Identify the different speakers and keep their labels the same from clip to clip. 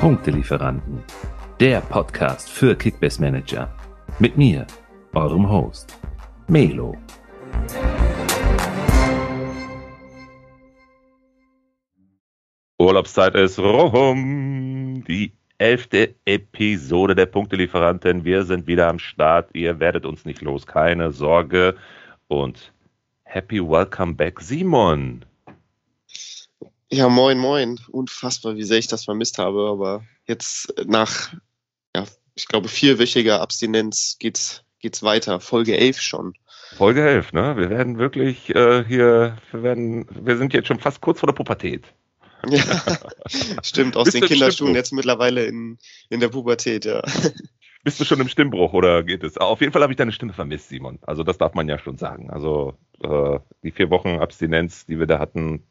Speaker 1: Punktelieferanten, der Podcast für Kickbase Manager. Mit mir, eurem Host, Melo.
Speaker 2: Urlaubszeit ist rum. Die elfte Episode der Punktelieferanten. Wir sind wieder am Start. Ihr werdet uns nicht los. Keine Sorge. Und happy welcome back, Simon.
Speaker 3: Ja, moin, moin. Unfassbar, wie sehr ich das vermisst habe. Aber jetzt nach, ja, ich glaube, vierwöchiger Abstinenz geht's, geht's weiter. Folge 11 schon.
Speaker 2: Folge 11, ne? Wir werden wirklich äh, hier, wir werden, wir sind jetzt schon fast kurz vor der Pubertät.
Speaker 3: Ja, stimmt, aus den Kinderschuhen jetzt mittlerweile in, in der Pubertät, ja.
Speaker 2: Bist du schon im Stimmbruch oder geht es? Auf jeden Fall habe ich deine Stimme vermisst, Simon. Also das darf man ja schon sagen. Also äh, die vier Wochen Abstinenz, die wir da hatten,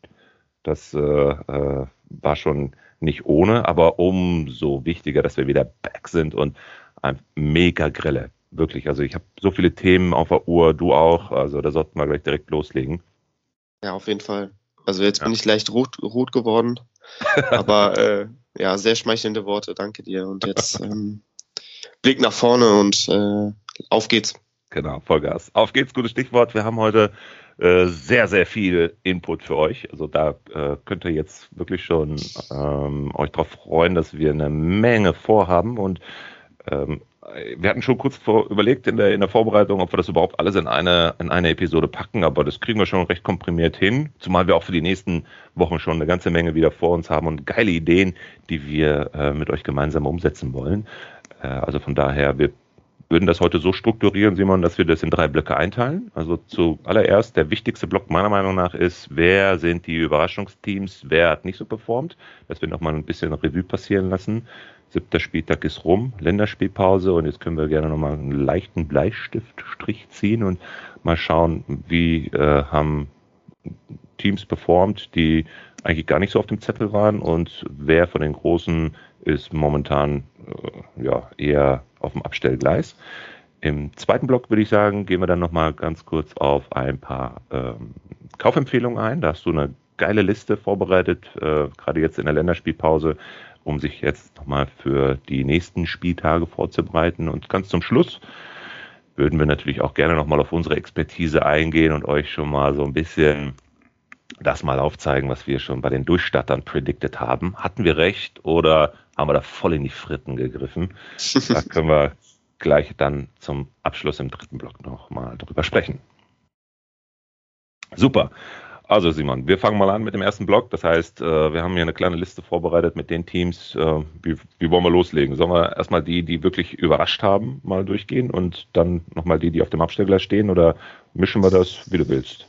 Speaker 2: das äh, äh, war schon nicht ohne, aber umso wichtiger, dass wir wieder back sind und ein mega grelle. Wirklich, also ich habe so viele Themen auf der Uhr, du auch, also da sollten wir gleich direkt loslegen.
Speaker 3: Ja, auf jeden Fall. Also jetzt ja. bin ich leicht rot, rot geworden, aber äh, ja, sehr schmeichelnde Worte, danke dir. Und jetzt ähm, Blick nach vorne und äh, auf geht's.
Speaker 2: Genau, Vollgas. Auf geht's, gutes Stichwort. Wir haben heute äh, sehr, sehr viel Input für euch. Also da äh, könnt ihr jetzt wirklich schon ähm, euch darauf freuen, dass wir eine Menge vorhaben und ähm, wir hatten schon kurz vor, überlegt in der, in der Vorbereitung, ob wir das überhaupt alles in eine, in eine Episode packen, aber das kriegen wir schon recht komprimiert hin, zumal wir auch für die nächsten Wochen schon eine ganze Menge wieder vor uns haben und geile Ideen, die wir äh, mit euch gemeinsam umsetzen wollen. Äh, also von daher, wir würden das heute so strukturieren, Simon, dass wir das in drei Blöcke einteilen. Also zuallererst, der wichtigste Block meiner Meinung nach ist, wer sind die Überraschungsteams, wer hat nicht so performt, dass wir nochmal ein bisschen Revue passieren lassen. Siebter Spieltag ist rum, Länderspielpause und jetzt können wir gerne nochmal einen leichten Bleistiftstrich ziehen und mal schauen, wie äh, haben Teams performt, die eigentlich gar nicht so auf dem Zettel waren und wer von den Großen ist momentan äh, ja, eher auf dem Abstellgleis. Im zweiten Block würde ich sagen, gehen wir dann nochmal ganz kurz auf ein paar ähm, Kaufempfehlungen ein. Da hast du eine geile Liste vorbereitet, äh, gerade jetzt in der Länderspielpause, um sich jetzt nochmal für die nächsten Spieltage vorzubereiten. Und ganz zum Schluss würden wir natürlich auch gerne nochmal auf unsere Expertise eingehen und euch schon mal so ein bisschen das mal aufzeigen, was wir schon bei den Durchstattern predicted haben. Hatten wir recht oder haben wir da voll in die Fritten gegriffen? da können wir gleich dann zum Abschluss im dritten Block nochmal drüber sprechen. Super. Also Simon, wir fangen mal an mit dem ersten Block. Das heißt, äh, wir haben hier eine kleine Liste vorbereitet mit den Teams. Äh, wie, wie wollen wir loslegen? Sollen wir erstmal die, die wirklich überrascht haben, mal durchgehen und dann nochmal die, die auf dem Abstellgleis stehen oder mischen wir das, wie du willst?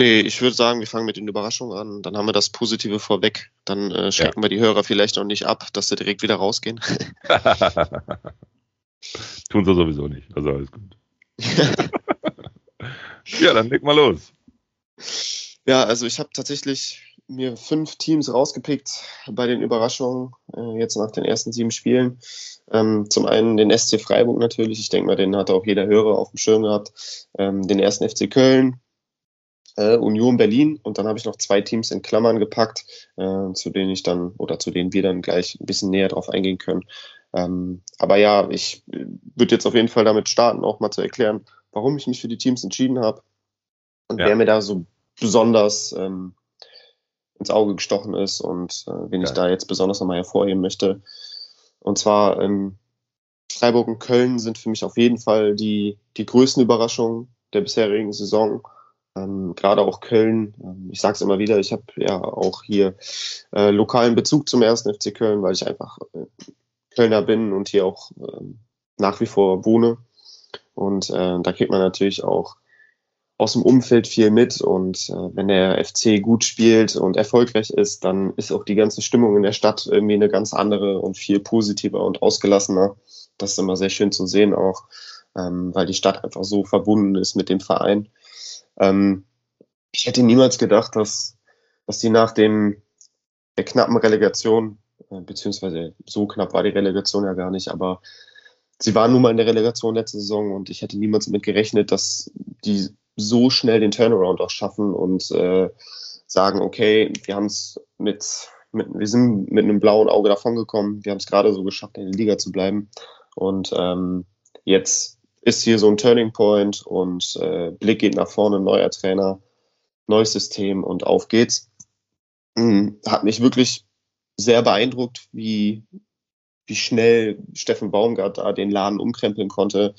Speaker 3: Nee, ich würde sagen, wir fangen mit den Überraschungen an. Dann haben wir das Positive vorweg. Dann äh, schrecken ja. wir die Hörer vielleicht noch nicht ab, dass sie direkt wieder rausgehen.
Speaker 2: Tun sie sowieso nicht. Also alles gut. ja, dann leg mal los.
Speaker 3: Ja, also ich habe tatsächlich mir fünf Teams rausgepickt bei den Überraschungen, äh, jetzt nach den ersten sieben Spielen. Ähm, zum einen den SC Freiburg natürlich, ich denke mal, den hat auch jeder Hörer auf dem Schirm gehabt. Ähm, den ersten FC Köln, äh, Union Berlin und dann habe ich noch zwei Teams in Klammern gepackt, äh, zu denen ich dann oder zu denen wir dann gleich ein bisschen näher drauf eingehen können. Ähm, aber ja, ich äh, würde jetzt auf jeden Fall damit starten, auch mal zu erklären, warum ich mich für die Teams entschieden habe und ja. wer mir da so besonders ähm, ins Auge gestochen ist und äh, wen ja. ich da jetzt besonders nochmal hervorheben möchte. Und zwar ähm, Freiburg und Köln sind für mich auf jeden Fall die, die größten Überraschungen der bisherigen Saison. Ähm, Gerade auch Köln, ähm, ich sage es immer wieder, ich habe ja auch hier äh, lokalen Bezug zum ersten FC Köln, weil ich einfach äh, Kölner bin und hier auch äh, nach wie vor wohne. Und äh, da kriegt man natürlich auch aus dem Umfeld viel mit und äh, wenn der FC gut spielt und erfolgreich ist, dann ist auch die ganze Stimmung in der Stadt irgendwie eine ganz andere und viel positiver und ausgelassener. Das ist immer sehr schön zu sehen auch, ähm, weil die Stadt einfach so verbunden ist mit dem Verein. Ähm, ich hätte niemals gedacht, dass, dass die nach dem der knappen Relegation, äh, beziehungsweise so knapp war die Relegation ja gar nicht, aber sie waren nun mal in der Relegation letzte Saison und ich hätte niemals damit gerechnet, dass die so schnell den Turnaround auch schaffen und äh, sagen, okay, wir haben es mit mit, wir sind mit einem blauen Auge davongekommen. Wir haben es gerade so geschafft, in der Liga zu bleiben. Und ähm, jetzt ist hier so ein Turning Point und äh, Blick geht nach vorne, neuer Trainer, neues System und auf geht's. Mhm. Hat mich wirklich sehr beeindruckt, wie, wie schnell Steffen Baumgart da den Laden umkrempeln konnte.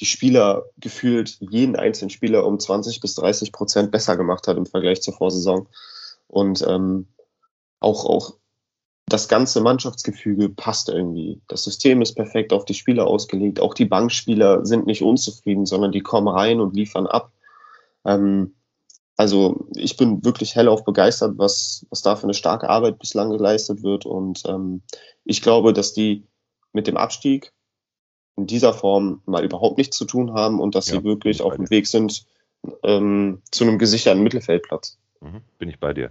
Speaker 3: Die Spieler gefühlt jeden einzelnen Spieler um 20 bis 30 Prozent besser gemacht hat im Vergleich zur Vorsaison. Und ähm, auch, auch das ganze Mannschaftsgefüge passt irgendwie. Das System ist perfekt auf die Spieler ausgelegt. Auch die Bankspieler sind nicht unzufrieden, sondern die kommen rein und liefern ab. Ähm, also ich bin wirklich hellauf begeistert, was, was da für eine starke Arbeit bislang geleistet wird. Und ähm, ich glaube, dass die mit dem Abstieg in dieser Form mal überhaupt nichts zu tun haben und dass ja, sie wirklich auf dem Weg sind ähm, zu einem gesicherten Mittelfeldplatz.
Speaker 2: Mhm, bin ich bei dir.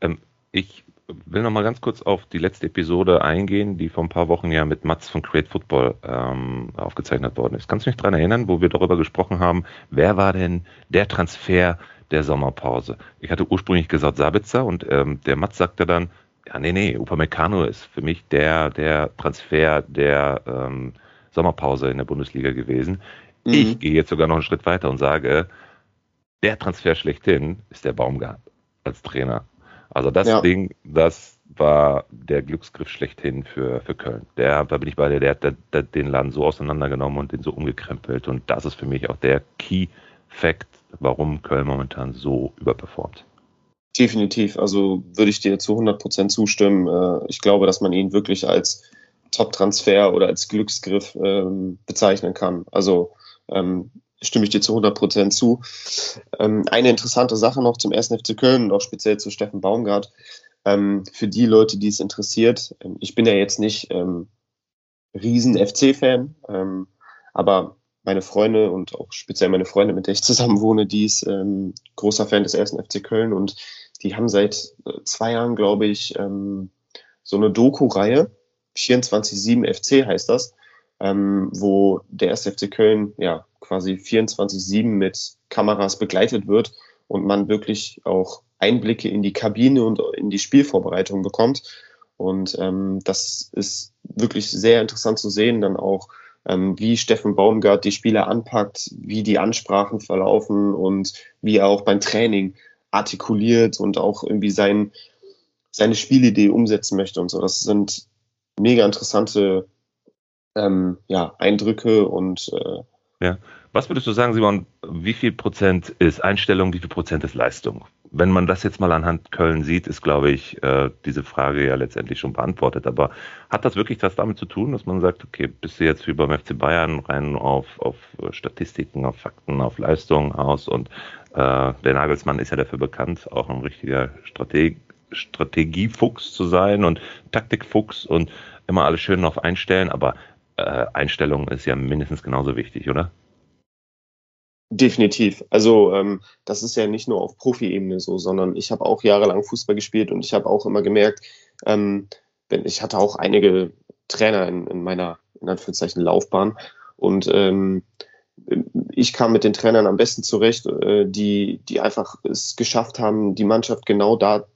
Speaker 2: Ähm, ich will noch mal ganz kurz auf die letzte Episode eingehen, die vor ein paar Wochen ja mit Mats von Create Football ähm, aufgezeichnet worden ist. Kannst du dich daran erinnern, wo wir darüber gesprochen haben, wer war denn der Transfer der Sommerpause? Ich hatte ursprünglich gesagt Sabitzer und ähm, der Mats sagte dann, ja, nee, nee, Upamecano ist für mich der, der Transfer der ähm, Sommerpause in der Bundesliga gewesen. Mhm. Ich gehe jetzt sogar noch einen Schritt weiter und sage, der Transfer schlechthin ist der Baumgart als Trainer. Also das ja. Ding, das war der Glücksgriff schlechthin für, für Köln. Der, da bin ich bei dir, der hat der, der, den Laden so auseinandergenommen und den so umgekrempelt. Und das ist für mich auch der Key Fact, warum Köln momentan so überperformt.
Speaker 3: Definitiv. Also würde ich dir zu 100 Prozent zustimmen. Äh, ich glaube, dass man ihn wirklich als Top-Transfer oder als Glücksgriff ähm, bezeichnen kann. Also ähm, stimme ich dir zu 100 Prozent zu. Ähm, eine interessante Sache noch zum 1. FC Köln und auch speziell zu Steffen Baumgart. Ähm, für die Leute, die es interessiert, ähm, ich bin ja jetzt nicht ähm, riesen FC-Fan, ähm, aber meine Freunde und auch speziell meine Freunde, mit der ich zusammen wohne, die ist ähm, großer Fan des 1. FC Köln und die haben seit äh, zwei Jahren, glaube ich, so eine Doku-Reihe, 24-7 FC heißt das, wo der 1. FC Köln ja quasi 24-7 mit Kameras begleitet wird und man wirklich auch Einblicke in die Kabine und in die Spielvorbereitung bekommt. Und ähm, das ist wirklich sehr interessant zu sehen, dann auch, ähm, wie Steffen Baumgart die Spieler anpackt, wie die Ansprachen verlaufen und wie er auch beim Training artikuliert und auch irgendwie sein, seine Spielidee umsetzen möchte und so. Das sind mega interessante ähm, ja, Eindrücke und äh,
Speaker 2: ja. Was würdest du sagen, Simon, wie viel Prozent ist Einstellung, wie viel Prozent ist Leistung? Wenn man das jetzt mal anhand Köln sieht, ist, glaube ich, äh, diese Frage ja letztendlich schon beantwortet. Aber hat das wirklich was damit zu tun, dass man sagt, okay, bist du jetzt wie beim FC Bayern rein auf, auf Statistiken, auf Fakten, auf Leistung aus und äh, der Nagelsmann ist ja dafür bekannt, auch ein richtiger Strateg Strategiefuchs zu sein und Taktikfuchs und immer alles schön auf einstellen, aber äh, Einstellung ist ja mindestens genauso wichtig, oder?
Speaker 3: Definitiv. Also ähm, das ist ja nicht nur auf Profi-Ebene so, sondern ich habe auch jahrelang Fußball gespielt und ich habe auch immer gemerkt, ähm, ich hatte auch einige Trainer in, in meiner, in Anführungszeichen, Laufbahn und ähm, ich kam mit den Trainern am besten zurecht, äh, die, die einfach es geschafft haben, die Mannschaft genau da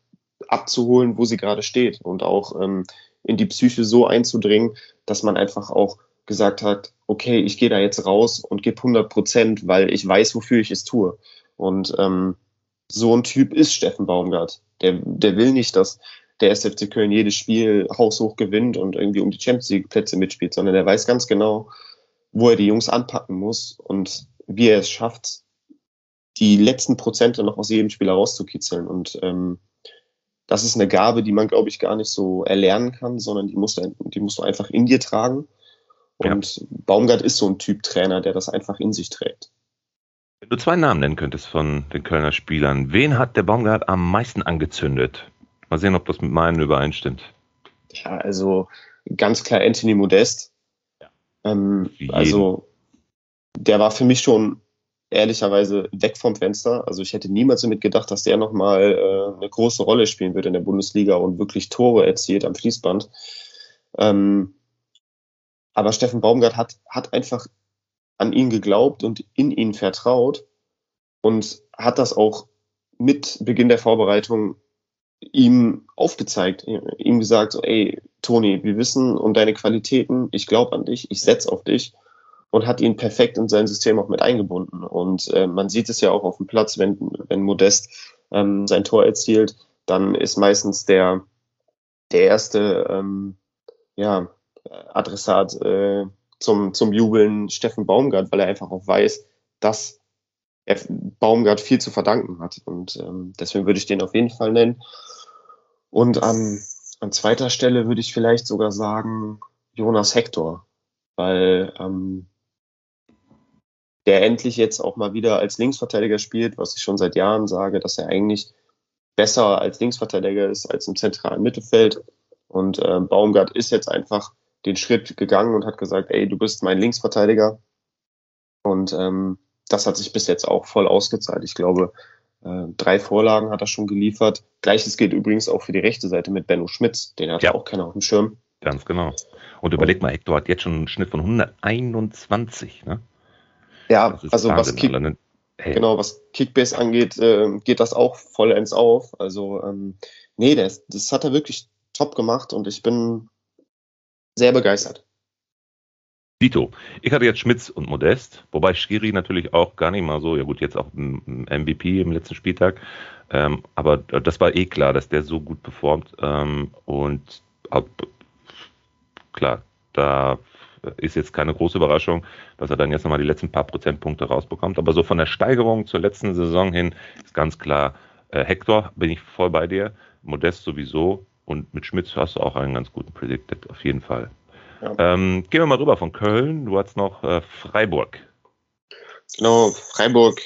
Speaker 3: abzuholen, wo sie gerade steht und auch ähm, in die Psyche so einzudringen, dass man einfach auch gesagt hat, okay, ich gehe da jetzt raus und gebe 100 Prozent, weil ich weiß, wofür ich es tue. Und ähm, so ein Typ ist Steffen Baumgart. Der, der will nicht, dass der SFC Köln jedes Spiel haushoch gewinnt und irgendwie um die Champions League Plätze mitspielt, sondern der weiß ganz genau, wo er die Jungs anpacken muss und wie er es schafft, die letzten Prozente noch aus jedem Spieler rauszukitzeln. Und ähm, das ist eine Gabe, die man, glaube ich, gar nicht so erlernen kann, sondern die musst du, die musst du einfach in dir tragen. Und ja. Baumgart ist so ein Typ Trainer, der das einfach in sich trägt.
Speaker 2: Wenn du zwei Namen nennen könntest von den Kölner Spielern, wen hat der Baumgart am meisten angezündet? Mal sehen, ob das mit meinen übereinstimmt.
Speaker 3: Ja, also ganz klar Anthony Modest. Ja. Ähm, also der war für mich schon ehrlicherweise weg vom Fenster. Also ich hätte niemals damit gedacht, dass der nochmal äh, eine große Rolle spielen wird in der Bundesliga und wirklich Tore erzielt am Fließband. Ähm, aber Steffen Baumgart hat, hat einfach an ihn geglaubt und in ihn vertraut und hat das auch mit Beginn der Vorbereitung ihm aufgezeigt, ihm gesagt, so, ey, Toni, wir wissen um deine Qualitäten, ich glaube an dich, ich setze auf dich und hat ihn perfekt in sein System auch mit eingebunden. Und äh, man sieht es ja auch auf dem Platz, wenn, wenn Modest ähm, sein Tor erzielt, dann ist meistens der, der erste ähm, ja, Adressat äh, zum, zum Jubeln Steffen Baumgart, weil er einfach auch weiß, dass er Baumgart viel zu verdanken hat. Und ähm, deswegen würde ich den auf jeden Fall nennen. Und an, an zweiter Stelle würde ich vielleicht sogar sagen Jonas Hector, weil ähm, der endlich jetzt auch mal wieder als Linksverteidiger spielt, was ich schon seit Jahren sage, dass er eigentlich besser als Linksverteidiger ist als im zentralen Mittelfeld. Und äh, Baumgart ist jetzt einfach den Schritt gegangen und hat gesagt, ey, du bist mein Linksverteidiger. Und ähm, das hat sich bis jetzt auch voll ausgezahlt. Ich glaube, äh, drei Vorlagen hat er schon geliefert. Gleiches gilt übrigens auch für die rechte Seite mit Benno Schmitz. Den hat ja auch keiner auf dem Schirm.
Speaker 2: Ganz genau. Und überleg mal, Hector hat jetzt schon einen Schnitt von 121. Ne?
Speaker 3: Ja, also was, Kick, hey. genau, was Kickbase angeht, äh, geht das auch vollends auf. Also ähm, nee, das, das hat er wirklich top gemacht und ich bin sehr begeistert.
Speaker 2: Dito. Ich hatte jetzt Schmitz und Modest, wobei Schiri natürlich auch gar nicht mal so, ja gut, jetzt auch MVP im letzten Spieltag, ähm, aber das war eh klar, dass der so gut performt ähm, und ab, klar, da ist jetzt keine große Überraschung, dass er dann jetzt nochmal die letzten paar Prozentpunkte rausbekommt, aber so von der Steigerung zur letzten Saison hin ist ganz klar, äh, Hector bin ich voll bei dir, Modest sowieso und mit Schmitz hast du auch einen ganz guten Predicted, auf jeden Fall. Ja. Ähm, gehen wir mal rüber von Köln. Du hast noch äh, Freiburg.
Speaker 3: Genau, Freiburg.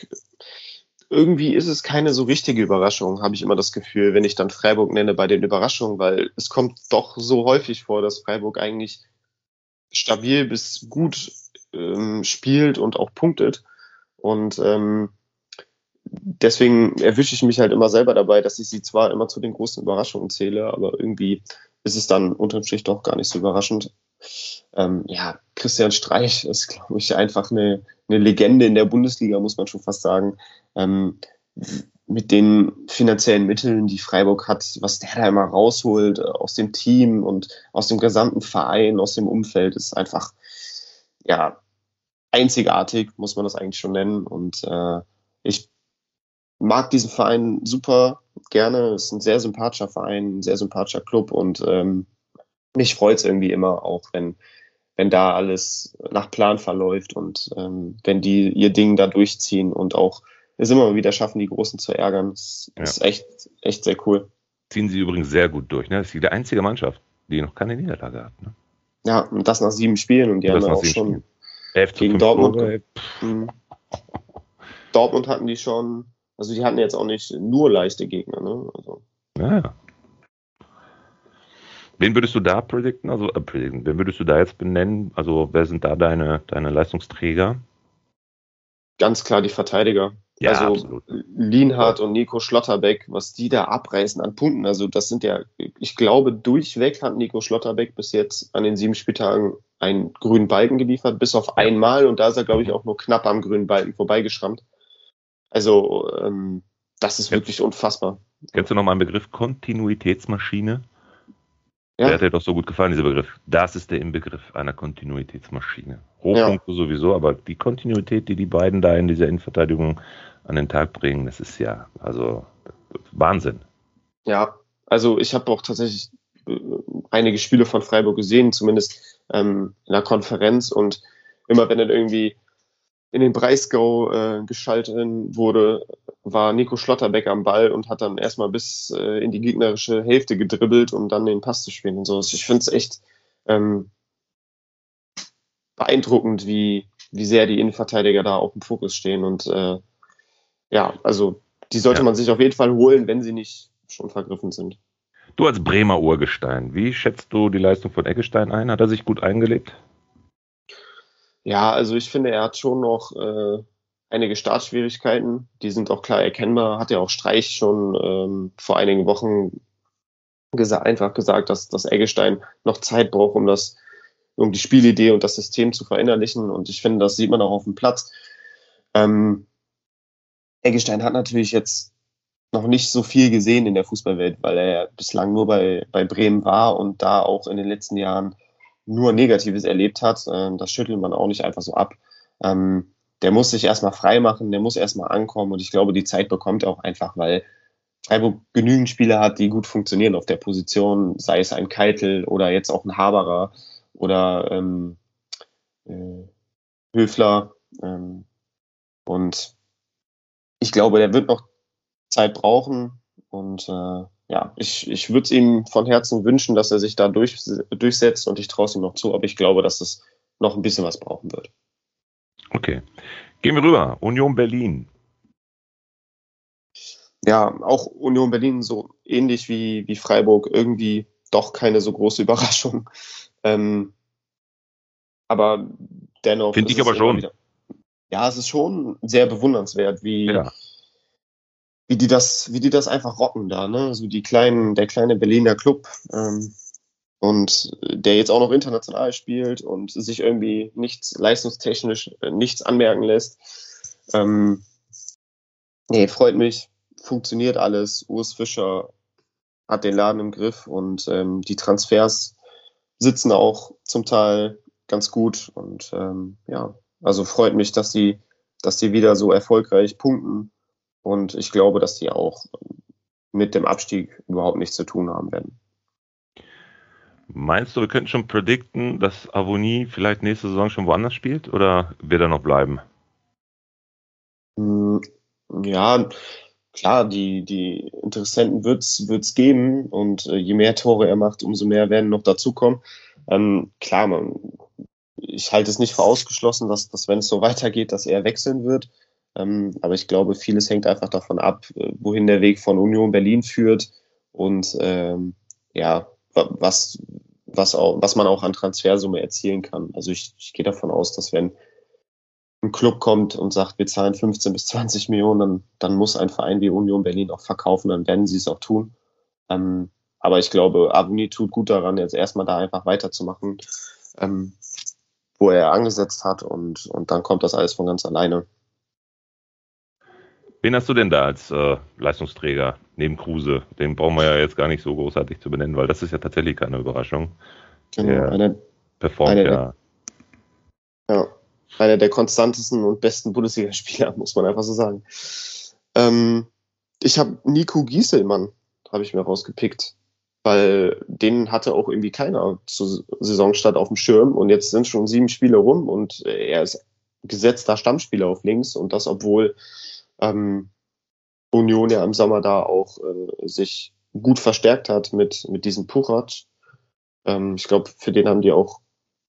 Speaker 3: Irgendwie ist es keine so richtige Überraschung, habe ich immer das Gefühl, wenn ich dann Freiburg nenne bei den Überraschungen, weil es kommt doch so häufig vor, dass Freiburg eigentlich stabil bis gut ähm, spielt und auch punktet. Und ähm, deswegen erwische ich mich halt immer selber dabei, dass ich sie zwar immer zu den großen Überraschungen zähle, aber irgendwie ist es dann unterm Strich doch gar nicht so überraschend. Ähm, ja, Christian Streich ist, glaube ich, einfach eine, eine Legende in der Bundesliga, muss man schon fast sagen. Ähm, mit den finanziellen Mitteln, die Freiburg hat, was der da immer rausholt äh, aus dem Team und aus dem gesamten Verein, aus dem Umfeld, ist einfach ja einzigartig, muss man das eigentlich schon nennen. Und äh, ich mag diesen Verein super gerne. Es ist ein sehr sympathischer Verein, ein sehr sympathischer Club und ähm, mich freut es irgendwie immer auch, wenn, wenn da alles nach Plan verläuft und ähm, wenn die ihr Ding da durchziehen und auch es immer wieder schaffen, die Großen zu ärgern. Das ja. ist echt, echt sehr cool.
Speaker 2: Ziehen sie übrigens sehr gut durch. Ne? Das ist die einzige Mannschaft, die noch keine Niederlage hat. Ne?
Speaker 3: Ja, und das nach sieben Spielen und die und haben auch schon gegen Dortmund. Mhm. Dortmund hatten die schon also die hatten jetzt auch nicht nur leichte Gegner. Ne? Also.
Speaker 2: Ja. Wen würdest du da predikten? Also äh, predikten. Wen würdest du da jetzt benennen? Also wer sind da deine, deine Leistungsträger?
Speaker 3: Ganz klar die Verteidiger. Ja, also absolut. Lienhardt und Nico Schlotterbeck, was die da abreißen an Punkten. Also das sind ja, ich glaube, durchweg hat Nico Schlotterbeck bis jetzt an den sieben Spieltagen einen grünen Balken geliefert, bis auf einmal. Und da ist er, glaube ich, auch nur knapp am grünen Balken vorbeigeschrammt. Also ähm, das ist wirklich unfassbar.
Speaker 2: Kennst du noch mal einen Begriff Kontinuitätsmaschine? Ja. Der hat dir doch so gut gefallen, dieser Begriff. Das ist der Inbegriff einer Kontinuitätsmaschine. Hochpunkte ja. sowieso, aber die Kontinuität, die die beiden da in dieser Innenverteidigung an den Tag bringen, das ist ja, also Wahnsinn.
Speaker 3: Ja, also ich habe auch tatsächlich äh, einige Spiele von Freiburg gesehen, zumindest ähm, in der Konferenz und immer wenn dann irgendwie in den Breisgau äh, geschaltet wurde, war Nico Schlotterbeck am Ball und hat dann erstmal bis äh, in die gegnerische Hälfte gedribbelt, um dann den Pass zu spielen und so. Ich finde es echt ähm, beeindruckend, wie, wie sehr die Innenverteidiger da auf dem Fokus stehen. Und äh, ja, also die sollte ja. man sich auf jeden Fall holen, wenn sie nicht schon vergriffen sind.
Speaker 2: Du als Bremer Urgestein, wie schätzt du die Leistung von Eggestein ein? Hat er sich gut eingelebt?
Speaker 3: Ja, also ich finde, er hat schon noch äh, einige Startschwierigkeiten. Die sind auch klar erkennbar. Hat ja auch Streich schon ähm, vor einigen Wochen gesa einfach gesagt, dass, dass Eggestein noch Zeit braucht, um das, um die Spielidee und das System zu verinnerlichen. Und ich finde, das sieht man auch auf dem Platz. Ähm, Eggestein hat natürlich jetzt noch nicht so viel gesehen in der Fußballwelt, weil er bislang nur bei, bei Bremen war und da auch in den letzten Jahren nur Negatives erlebt hat. Ähm, das schüttelt man auch nicht einfach so ab. Ähm, der muss sich erstmal frei machen, der muss erstmal ankommen und ich glaube, die Zeit bekommt er auch einfach, weil Freiburg genügend Spieler hat, die gut funktionieren auf der Position, sei es ein Keitel oder jetzt auch ein Haberer oder ähm, äh, Höfler. Ähm, und ich glaube, der wird noch Zeit brauchen. Und äh, ja, ich, ich würde es ihm von Herzen wünschen, dass er sich da durch, durchsetzt und ich traue es ihm noch zu, aber ich glaube, dass es noch ein bisschen was brauchen wird.
Speaker 2: Okay. Gehen wir rüber. Union Berlin.
Speaker 3: Ja, auch Union Berlin so ähnlich wie, wie Freiburg, irgendwie doch keine so große Überraschung. Ähm, aber dennoch.
Speaker 2: Finde ich aber schon.
Speaker 3: Wieder, ja, es ist schon sehr bewundernswert, wie, ja. Wie, die das, wie die das einfach rocken da, ne? So die kleinen, der kleine Berliner Club. Ähm, und der jetzt auch noch international spielt und sich irgendwie nichts leistungstechnisch äh, nichts anmerken lässt. Ähm, nee, freut mich, funktioniert alles. Urs Fischer hat den Laden im Griff und ähm, die Transfers sitzen auch zum Teil ganz gut und ähm, ja, also freut mich, dass die, dass die wieder so erfolgreich punkten und ich glaube, dass die auch mit dem Abstieg überhaupt nichts zu tun haben werden.
Speaker 2: Meinst du, wir könnten schon predikten, dass Avonie vielleicht nächste Saison schon woanders spielt oder wird er noch bleiben?
Speaker 3: Hm, ja, klar, die, die Interessenten wird es geben und äh, je mehr Tore er macht, umso mehr werden noch dazukommen. Ähm, klar, man, ich halte es nicht für ausgeschlossen, dass, dass wenn es so weitergeht, dass er wechseln wird. Ähm, aber ich glaube, vieles hängt einfach davon ab, äh, wohin der Weg von Union Berlin führt und ähm, ja, was, was, auch, was man auch an Transfersumme erzielen kann. Also ich, ich gehe davon aus, dass wenn ein Club kommt und sagt, wir zahlen 15 bis 20 Millionen, dann, dann muss ein Verein wie Union Berlin auch verkaufen, dann werden sie es auch tun. Ähm, aber ich glaube, Avoni tut gut daran, jetzt erstmal da einfach weiterzumachen, ähm, wo er angesetzt hat und, und dann kommt das alles von ganz alleine.
Speaker 2: Wen hast du denn da als äh, Leistungsträger neben Kruse? Den brauchen wir ja jetzt gar nicht so großartig zu benennen, weil das ist ja tatsächlich keine Überraschung.
Speaker 3: Genau, der einer,
Speaker 2: performt einer
Speaker 3: ja. Der, ja, einer der konstantesten und besten Bundesligaspieler, muss man einfach so sagen. Ähm, ich habe Nico Gieselmann, habe ich mir rausgepickt, weil den hatte auch irgendwie keiner zur Saisonstart auf dem Schirm und jetzt sind schon sieben Spiele rum und er ist gesetzter Stammspieler auf links und das, obwohl ähm, Union ja im Sommer da auch äh, sich gut verstärkt hat mit, mit diesem Puchac. Ähm, ich glaube, für den haben die auch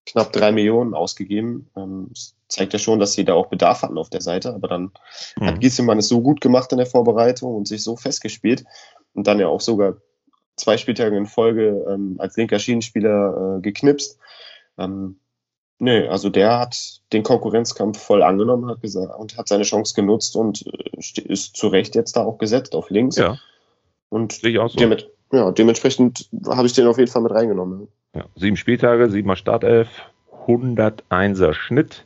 Speaker 3: knapp drei Millionen ausgegeben. Ähm, das zeigt ja schon, dass sie da auch Bedarf hatten auf der Seite. Aber dann mhm. hat Gieselmann es so gut gemacht in der Vorbereitung und sich so festgespielt und dann ja auch sogar zwei Spieltage in Folge ähm, als linker Schienenspieler äh, geknipst. Ähm, Nee, also der hat den Konkurrenzkampf voll angenommen hat gesagt, und hat seine Chance genutzt und äh, ist zu Recht jetzt da auch gesetzt auf links.
Speaker 2: Ja.
Speaker 3: Und so. Demet ja, dementsprechend habe ich den auf jeden Fall mit reingenommen.
Speaker 2: Ja, sieben Spieltage, siebenmal Startelf, 101er Schnitt.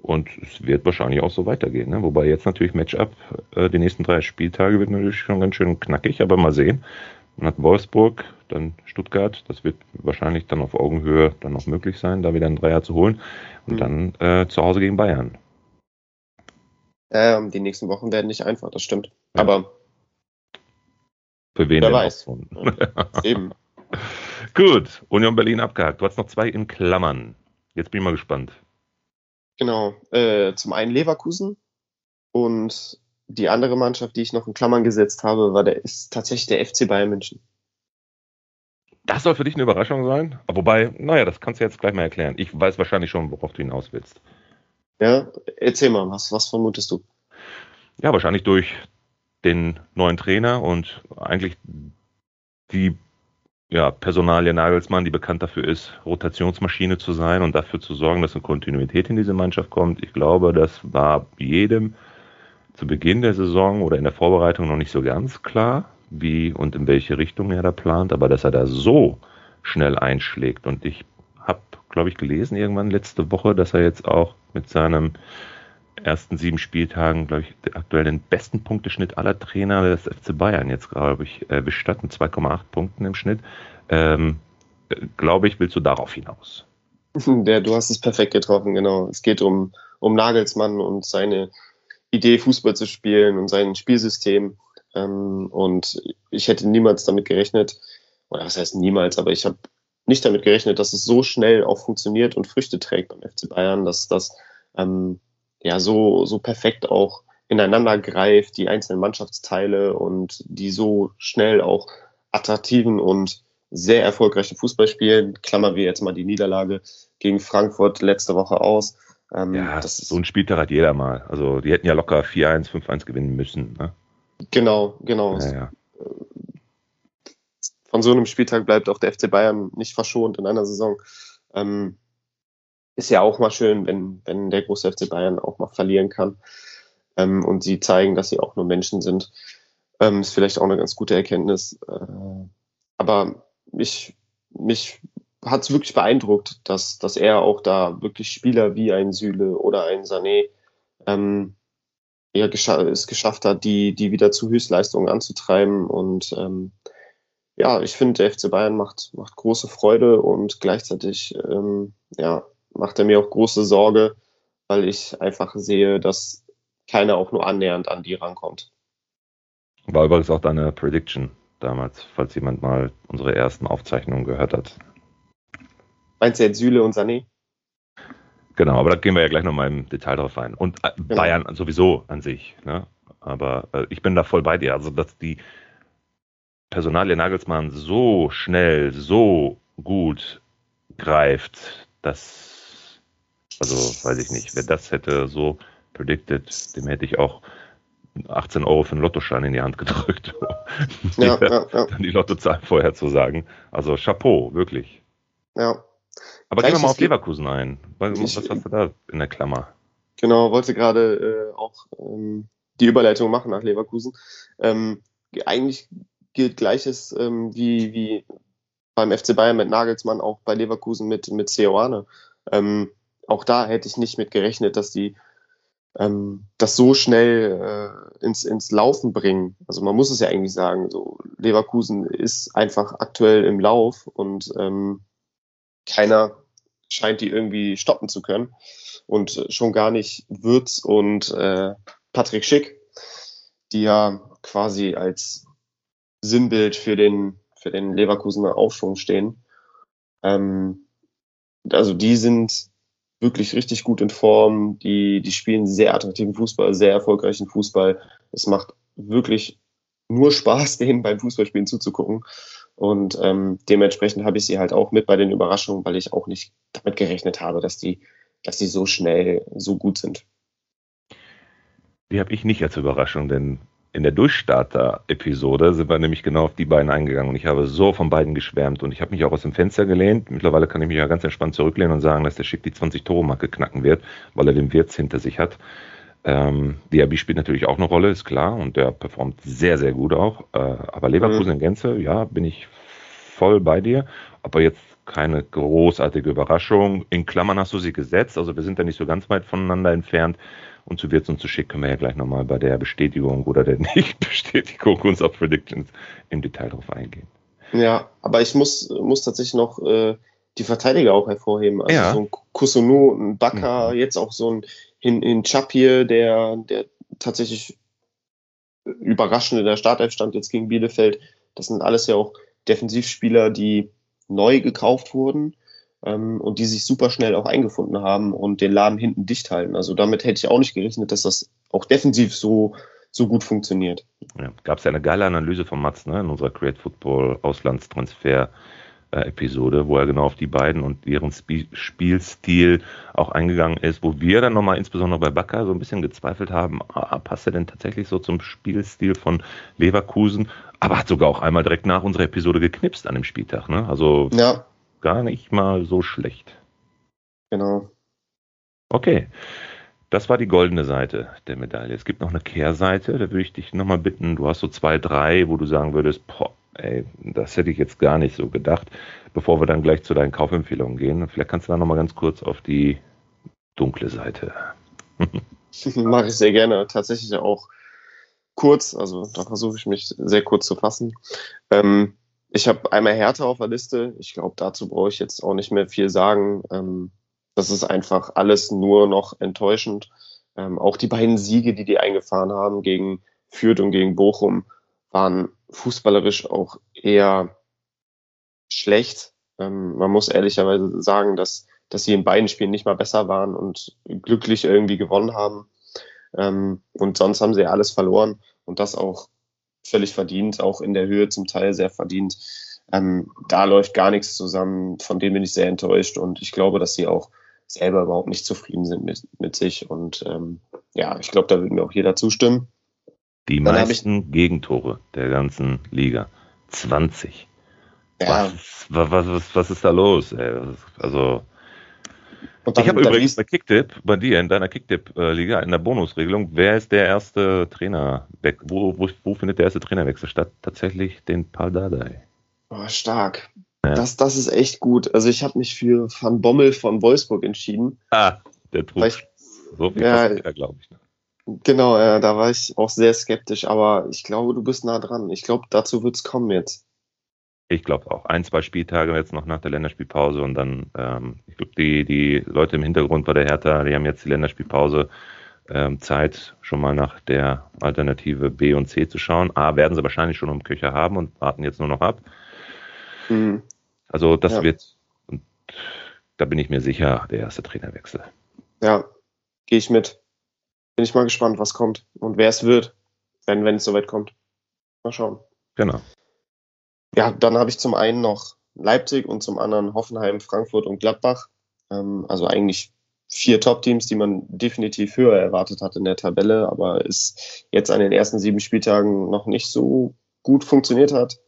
Speaker 2: Und es wird wahrscheinlich auch so weitergehen. Ne? Wobei jetzt natürlich Matchup, äh, die nächsten drei Spieltage wird natürlich schon ganz schön knackig, aber mal sehen. Man hat Wolfsburg, dann Stuttgart. Das wird wahrscheinlich dann auf Augenhöhe dann noch möglich sein, da wieder einen Dreier zu holen. Und mhm. dann äh, zu Hause gegen Bayern.
Speaker 3: Ähm, die nächsten Wochen werden nicht einfach, das stimmt. Ja. Aber
Speaker 2: für wen
Speaker 3: wer weiß.
Speaker 2: Eben. Gut, Union Berlin abgehakt. Du hast noch zwei in Klammern. Jetzt bin ich mal gespannt.
Speaker 3: Genau. Äh, zum einen Leverkusen und die andere Mannschaft, die ich noch in Klammern gesetzt habe, war der, ist tatsächlich der FC Bayern München.
Speaker 2: Das soll für dich eine Überraschung sein? Wobei, naja, das kannst du jetzt gleich mal erklären. Ich weiß wahrscheinlich schon, worauf du hinaus willst.
Speaker 3: Ja, erzähl mal, was, was vermutest du?
Speaker 2: Ja, wahrscheinlich durch den neuen Trainer und eigentlich die ja, Personalie Nagelsmann, die bekannt dafür ist, Rotationsmaschine zu sein und dafür zu sorgen, dass eine Kontinuität in diese Mannschaft kommt. Ich glaube, das war jedem zu Beginn der Saison oder in der Vorbereitung noch nicht so ganz klar, wie und in welche Richtung er da plant, aber dass er da so schnell einschlägt. Und ich habe, glaube ich, gelesen irgendwann letzte Woche, dass er jetzt auch mit seinem ersten sieben Spieltagen, glaube ich, aktuell den besten Punkteschnitt aller Trainer des FC Bayern jetzt, glaube ich, hat, 2,8 Punkten im Schnitt. Ähm, glaube ich, willst du darauf hinaus?
Speaker 3: Der, du hast es perfekt getroffen, genau. Es geht um, um Nagelsmann und seine Idee, Fußball zu spielen und sein Spielsystem. Ähm, und ich hätte niemals damit gerechnet, oder was heißt niemals, aber ich habe nicht damit gerechnet, dass es so schnell auch funktioniert und Früchte trägt beim FC Bayern, dass das ähm, ja so, so perfekt auch ineinander greift, die einzelnen Mannschaftsteile und die so schnell auch attraktiven und sehr erfolgreichen Fußball spielen. Klammern wir jetzt mal die Niederlage gegen Frankfurt letzte Woche aus.
Speaker 2: Ähm, ja, das so ein Spieltag hat jeder mal. Also die hätten ja locker 4-1, 5-1 gewinnen müssen. Ne?
Speaker 3: Genau, genau. Ja, ja. Von so einem Spieltag bleibt auch der FC Bayern nicht verschont in einer Saison. Ähm, ist ja auch mal schön, wenn, wenn der große FC Bayern auch mal verlieren kann. Ähm, und sie zeigen, dass sie auch nur Menschen sind. Ähm, ist vielleicht auch eine ganz gute Erkenntnis. Äh, aber mich, mich hat es wirklich beeindruckt, dass, dass er auch da wirklich Spieler wie ein Süle oder ein Sané ähm, ja, gescha es geschafft hat, die, die wieder zu Höchstleistungen anzutreiben. Und ähm, ja, ich finde, der FC Bayern macht, macht große Freude und gleichzeitig ähm, ja, macht er mir auch große Sorge, weil ich einfach sehe, dass keiner auch nur annähernd an die rankommt.
Speaker 2: War übrigens auch deine Prediction damals, falls jemand mal unsere ersten Aufzeichnungen gehört hat.
Speaker 3: Meinst du jetzt Süle und Sané?
Speaker 2: Genau, aber da gehen wir ja gleich nochmal im Detail drauf ein. Und äh, genau. Bayern sowieso an sich. Ne? Aber äh, ich bin da voll bei dir. Also, dass die Personalie Nagelsmann so schnell, so gut greift, das, also weiß ich nicht, wer das hätte so predicted, dem hätte ich auch 18 Euro für einen Lottoschein in die Hand gedrückt, ja, ja, ja. dann die Lottozahl vorher zu sagen. Also Chapeau, wirklich.
Speaker 3: Ja.
Speaker 2: Aber gehen wir mal auf Leverkusen ein. Was, ich, hast du da in der Klammer?
Speaker 3: Genau, wollte gerade äh, auch ähm, die Überleitung machen nach Leverkusen. Ähm, eigentlich gilt Gleiches ähm, wie, wie beim FC Bayern mit Nagelsmann, auch bei Leverkusen mit, mit Ceoane. Ähm, auch da hätte ich nicht mit gerechnet, dass die ähm, das so schnell äh, ins, ins Laufen bringen. Also man muss es ja eigentlich sagen, so Leverkusen ist einfach aktuell im Lauf und ähm, keiner scheint die irgendwie stoppen zu können. Und schon gar nicht Würz und äh, Patrick Schick, die ja quasi als Sinnbild für den, für den Leverkusener Aufschwung stehen. Ähm, also die sind wirklich richtig gut in Form. Die, die spielen sehr attraktiven Fußball, sehr erfolgreichen Fußball. Es macht wirklich nur Spaß, denen beim Fußballspielen zuzugucken. Und ähm, dementsprechend habe ich sie halt auch mit bei den Überraschungen, weil ich auch nicht damit gerechnet habe, dass die, dass die so schnell so gut sind.
Speaker 2: Die habe ich nicht als Überraschung, denn in der Durchstarter-Episode sind wir nämlich genau auf die beiden eingegangen und ich habe so von beiden geschwärmt und ich habe mich auch aus dem Fenster gelehnt. Mittlerweile kann ich mich ja ganz entspannt zurücklehnen und sagen, dass der Schick die 20-Tore-Marke knacken wird, weil er den Wirtz hinter sich hat. Ähm, Diaby spielt natürlich auch eine Rolle, ist klar, und der performt sehr, sehr gut auch. Äh, aber Leverkusen mhm. in Gänze, ja, bin ich voll bei dir. Aber jetzt keine großartige Überraschung. In Klammern hast du sie gesetzt, also wir sind da nicht so ganz weit voneinander entfernt. Und zu Wirtz und zu Schick können wir ja gleich nochmal bei der Bestätigung oder der Nicht-Bestätigung unserer Predictions im Detail drauf eingehen.
Speaker 3: Ja, aber ich muss, muss tatsächlich noch äh, die Verteidiger auch hervorheben. Also ja. so ein Kusunu, ein Baka, mhm. jetzt auch so ein in, in Chapir, der, der tatsächlich überraschend in der Startelf stand jetzt gegen Bielefeld. Das sind alles ja auch Defensivspieler, die neu gekauft wurden ähm, und die sich super schnell auch eingefunden haben und den Laden hinten dicht halten. Also damit hätte ich auch nicht gerechnet, dass das auch defensiv so, so gut funktioniert.
Speaker 2: Ja, Gab es ja eine geile Analyse von Mats ne, in unserer Create Football Auslandstransfer. Episode, wo er genau auf die beiden und ihren Sp Spielstil auch eingegangen ist, wo wir dann nochmal insbesondere bei Bakker so ein bisschen gezweifelt haben, ah, passt er denn tatsächlich so zum Spielstil von Leverkusen? Aber hat sogar auch einmal direkt nach unserer Episode geknipst an dem Spieltag. Ne? Also ja gar nicht mal so schlecht.
Speaker 3: Genau.
Speaker 2: Okay. Das war die goldene Seite der Medaille. Es gibt noch eine Kehrseite, da würde ich dich nochmal bitten, du hast so zwei, drei, wo du sagen würdest, boah, ey, das hätte ich jetzt gar nicht so gedacht, bevor wir dann gleich zu deinen Kaufempfehlungen gehen. Vielleicht kannst du da nochmal ganz kurz auf die dunkle Seite.
Speaker 3: Mache ich sehr gerne. Tatsächlich auch kurz, also da versuche ich mich sehr kurz zu fassen. Ähm, ich habe einmal Hertha auf der Liste. Ich glaube, dazu brauche ich jetzt auch nicht mehr viel sagen. Ähm, das ist einfach alles nur noch enttäuschend. Ähm, auch die beiden Siege, die die eingefahren haben gegen Fürth und gegen Bochum, waren fußballerisch auch eher schlecht. Ähm, man muss ehrlicherweise sagen, dass, dass sie in beiden Spielen nicht mal besser waren und glücklich irgendwie gewonnen haben. Ähm, und sonst haben sie alles verloren und das auch völlig verdient, auch in der Höhe zum Teil sehr verdient. Ähm, da läuft gar nichts zusammen, von dem bin ich sehr enttäuscht und ich glaube, dass sie auch selber überhaupt nicht zufrieden sind mit, mit sich. Und ähm, ja, ich glaube, da würde mir auch jeder zustimmen.
Speaker 2: Die Dann meisten Gegentore der ganzen Liga. 20. Ja. Was, was, was, was ist da los? Ey? Also dann, ich habe übrigens bei Kicktip, bei dir in deiner Kicktip-Liga, in der Bonusregelung, wer ist der erste Trainer? Wo, wo, wo findet der erste Trainerwechsel statt? Tatsächlich den Paldadei.
Speaker 3: Oh, stark. Ja. Das, das ist echt gut. Also ich habe mich für Van Bommel von Wolfsburg entschieden.
Speaker 2: Ah, der Trug. So viel ja, glaube ich. Ne?
Speaker 3: Genau, ja, da war ich auch sehr skeptisch, aber ich glaube, du bist nah dran. Ich glaube, dazu wird es kommen jetzt.
Speaker 2: Ich glaube auch. Ein, zwei Spieltage jetzt noch nach der Länderspielpause und dann, ähm, ich glaube, die, die Leute im Hintergrund bei der Hertha, die haben jetzt die Länderspielpause ähm, Zeit, schon mal nach der Alternative B und C zu schauen. A, werden sie wahrscheinlich schon im Köcher haben und warten jetzt nur noch ab. Mhm. Also das ja. wird, und da bin ich mir sicher, der erste Trainerwechsel.
Speaker 3: Ja, gehe ich mit. Bin ich mal gespannt, was kommt und wer es wird, wenn, wenn es soweit kommt. Mal schauen.
Speaker 2: Genau.
Speaker 3: Ja, dann habe ich zum einen noch Leipzig und zum anderen Hoffenheim, Frankfurt und Gladbach. Ähm, also eigentlich vier Top-Teams, die man definitiv höher erwartet hat in der Tabelle, aber es jetzt an den ersten sieben Spieltagen noch nicht so gut funktioniert hat.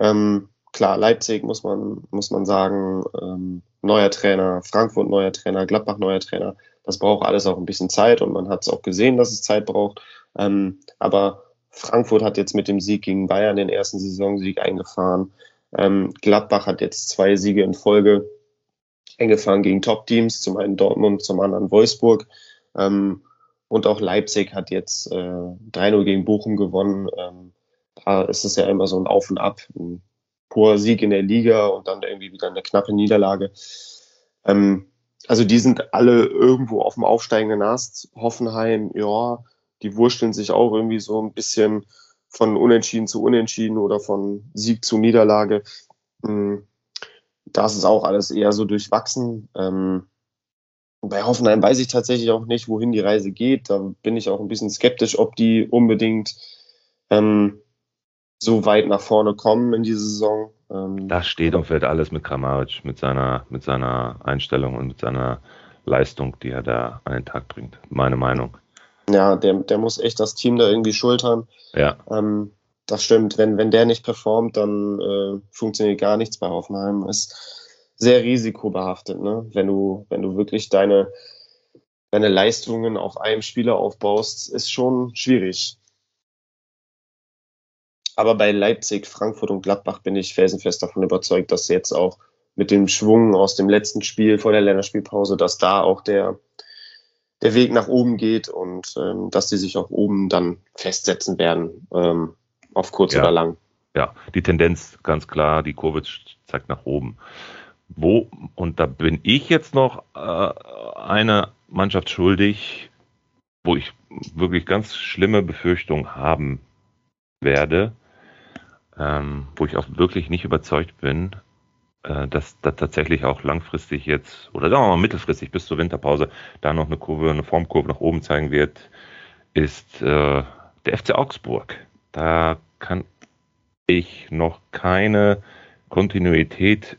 Speaker 3: Ähm, klar, Leipzig muss man, muss man sagen, ähm, neuer Trainer, Frankfurt neuer Trainer, Gladbach neuer Trainer. Das braucht alles auch ein bisschen Zeit und man hat es auch gesehen, dass es Zeit braucht. Ähm, aber Frankfurt hat jetzt mit dem Sieg gegen Bayern den ersten Saisonsieg eingefahren. Ähm, Gladbach hat jetzt zwei Siege in Folge eingefahren gegen Top-Teams, zum einen Dortmund, zum anderen Wolfsburg. Ähm, und auch Leipzig hat jetzt äh, 3-0 gegen Bochum gewonnen. Ähm, da ist es ja immer so ein Auf und Ab. Ein purer Sieg in der Liga und dann irgendwie wieder eine knappe Niederlage. Ähm, also die sind alle irgendwo auf dem aufsteigenden Ast. Hoffenheim, ja, die wursteln sich auch irgendwie so ein bisschen von Unentschieden zu Unentschieden oder von Sieg zu Niederlage. Hm, das ist auch alles eher so durchwachsen. Ähm, bei Hoffenheim weiß ich tatsächlich auch nicht, wohin die Reise geht. Da bin ich auch ein bisschen skeptisch, ob die unbedingt ähm, so weit nach vorne kommen in dieser Saison.
Speaker 2: Ähm, das steht und fällt alles mit Kramaric, mit seiner, mit seiner Einstellung und mit seiner Leistung, die er da an den Tag bringt. Meine Meinung.
Speaker 3: Ja, der, der muss echt das Team da irgendwie schultern.
Speaker 2: Ja.
Speaker 3: Ähm, das stimmt. Wenn, wenn der nicht performt, dann äh, funktioniert gar nichts bei Hoffenheim. Ist sehr risikobehaftet, ne? Wenn du, wenn du wirklich deine, deine Leistungen auf einem Spieler aufbaust, ist schon schwierig. Aber bei Leipzig, Frankfurt und Gladbach bin ich felsenfest davon überzeugt, dass jetzt auch mit dem Schwung aus dem letzten Spiel vor der Länderspielpause, dass da auch der, der Weg nach oben geht und ähm, dass sie sich auch oben dann festsetzen werden, ähm, auf kurz
Speaker 2: ja.
Speaker 3: oder lang.
Speaker 2: Ja, die Tendenz ganz klar, die Kurve zeigt nach oben. Wo, und da bin ich jetzt noch äh, eine Mannschaft schuldig, wo ich wirklich ganz schlimme Befürchtungen haben werde, ähm, wo ich auch wirklich nicht überzeugt bin, äh, dass da tatsächlich auch langfristig jetzt, oder sagen wir mal mittelfristig bis zur Winterpause, da noch eine Kurve, eine Formkurve nach oben zeigen wird, ist äh, der FC Augsburg. Da kann ich noch keine Kontinuität,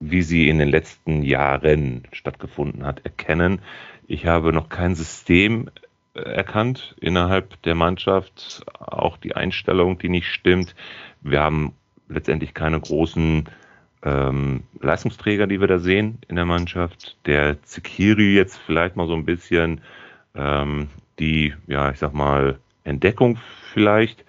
Speaker 2: wie sie in den letzten Jahren stattgefunden hat, erkennen. Ich habe noch kein System erkannt innerhalb der Mannschaft, auch die Einstellung, die nicht stimmt. Wir haben letztendlich keine großen ähm, Leistungsträger, die wir da sehen in der Mannschaft. Der Zikiri jetzt vielleicht mal so ein bisschen ähm, die, ja, ich sag mal, Entdeckung vielleicht.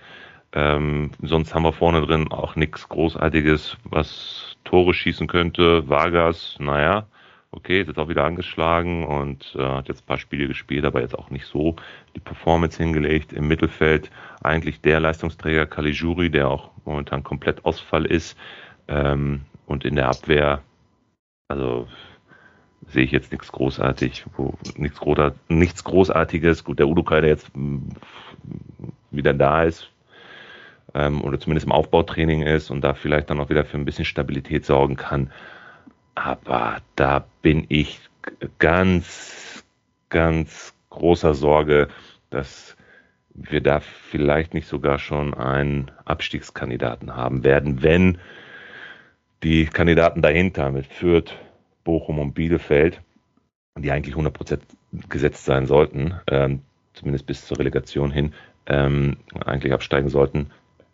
Speaker 2: Ähm, sonst haben wir vorne drin auch nichts Großartiges, was Tore schießen könnte. Vargas, naja, okay, ist jetzt auch wieder angeschlagen und äh, hat jetzt ein paar Spiele gespielt, aber jetzt auch nicht so die Performance hingelegt. Im Mittelfeld eigentlich der Leistungsträger Caligiuri, der auch momentan komplett Ausfall ist. Ähm, und in der Abwehr, also sehe ich jetzt nichts großartig, wo, nichts, Großart nichts Großartiges. Gut, der Udukai, der jetzt mm, wieder da ist, ähm, oder zumindest im Aufbautraining ist und da vielleicht dann auch wieder für ein bisschen Stabilität sorgen kann. Aber da bin ich ganz, ganz großer Sorge, dass wir da vielleicht nicht sogar schon einen Abstiegskandidaten haben werden, wenn die Kandidaten dahinter mit Fürth, Bochum und Bielefeld, die eigentlich 100% gesetzt sein sollten, ähm, zumindest bis zur Relegation hin, ähm, eigentlich absteigen sollten,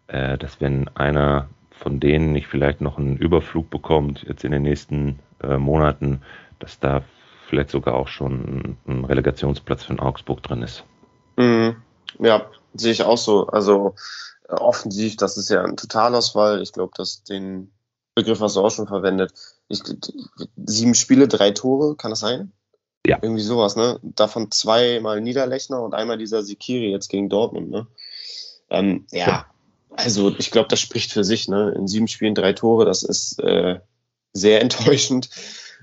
Speaker 2: äh, dass wenn einer von denen nicht vielleicht noch einen Überflug bekommt, jetzt in den nächsten äh, Monaten, dass da vielleicht sogar auch schon ein Relegationsplatz für den Augsburg drin ist.
Speaker 3: Mhm. Ja, sehe ich auch so. Also äh, offensiv, das ist ja ein Totalausfall. Ich glaube, dass den Begriff hast du auch schon verwendet. Ich, sieben Spiele, drei Tore, kann das sein?
Speaker 2: Ja.
Speaker 3: Irgendwie sowas, ne? Davon zweimal Niederlechner und einmal dieser Sikiri jetzt gegen Dortmund, ne? Ähm, ja, ja, also ich glaube, das spricht für sich. Ne? In sieben Spielen drei Tore, das ist äh, sehr enttäuschend.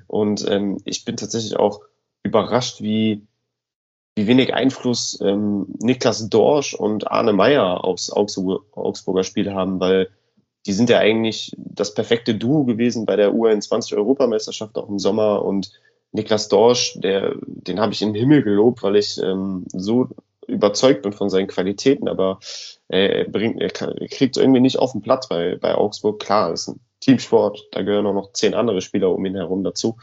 Speaker 3: Und ähm, ich bin tatsächlich auch überrascht, wie, wie wenig Einfluss ähm, Niklas Dorsch und Arne Meyer aufs Augsburger Spiel haben, weil die sind ja eigentlich das perfekte Duo gewesen bei der U21-Europameisterschaft auch im Sommer. Und Niklas Dorsch, der, den habe ich den Himmel gelobt, weil ich ähm, so überzeugt bin von seinen Qualitäten, aber er, bringt, er, kriegt irgendwie nicht auf den Platz bei, bei Augsburg. Klar, ist ein Teamsport, da gehören auch noch zehn andere Spieler um ihn herum dazu.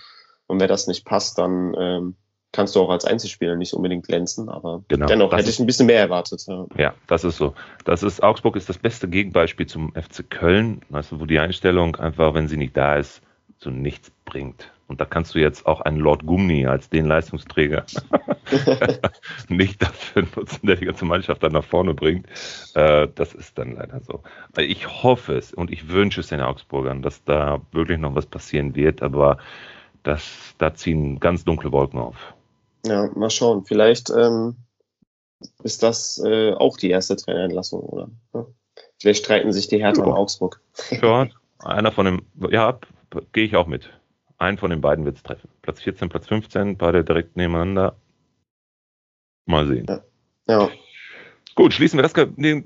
Speaker 3: Und wenn das nicht passt, dann ähm, kannst du auch als Einzelspieler nicht unbedingt glänzen, aber genau, dennoch hätte ich ein bisschen mehr erwartet.
Speaker 2: Ja. ja. das ist so. Das ist, Augsburg ist das beste Gegenbeispiel zum FC Köln, weißt du, wo die Einstellung einfach, wenn sie nicht da ist, zu nichts bringt. Und da kannst du jetzt auch einen Lord Gumni als den Leistungsträger nicht dafür nutzen, der die ganze Mannschaft dann nach vorne bringt. Äh, das ist dann leider so. Ich hoffe es und ich wünsche es den Augsburgern, dass da wirklich noch was passieren wird, aber das, da ziehen ganz dunkle Wolken auf.
Speaker 3: Ja, mal schauen. Vielleicht ähm, ist das äh, auch die erste Trainerentlassung, oder? Ja. Vielleicht streiten sich die Hertha ja. und Augsburg.
Speaker 2: Ja, einer von dem, ja, gehe ich auch mit. Einen von den beiden wird es treffen. Platz 14, Platz 15, beide direkt nebeneinander. Mal sehen. Ja. ja. Gut, schließen wir das.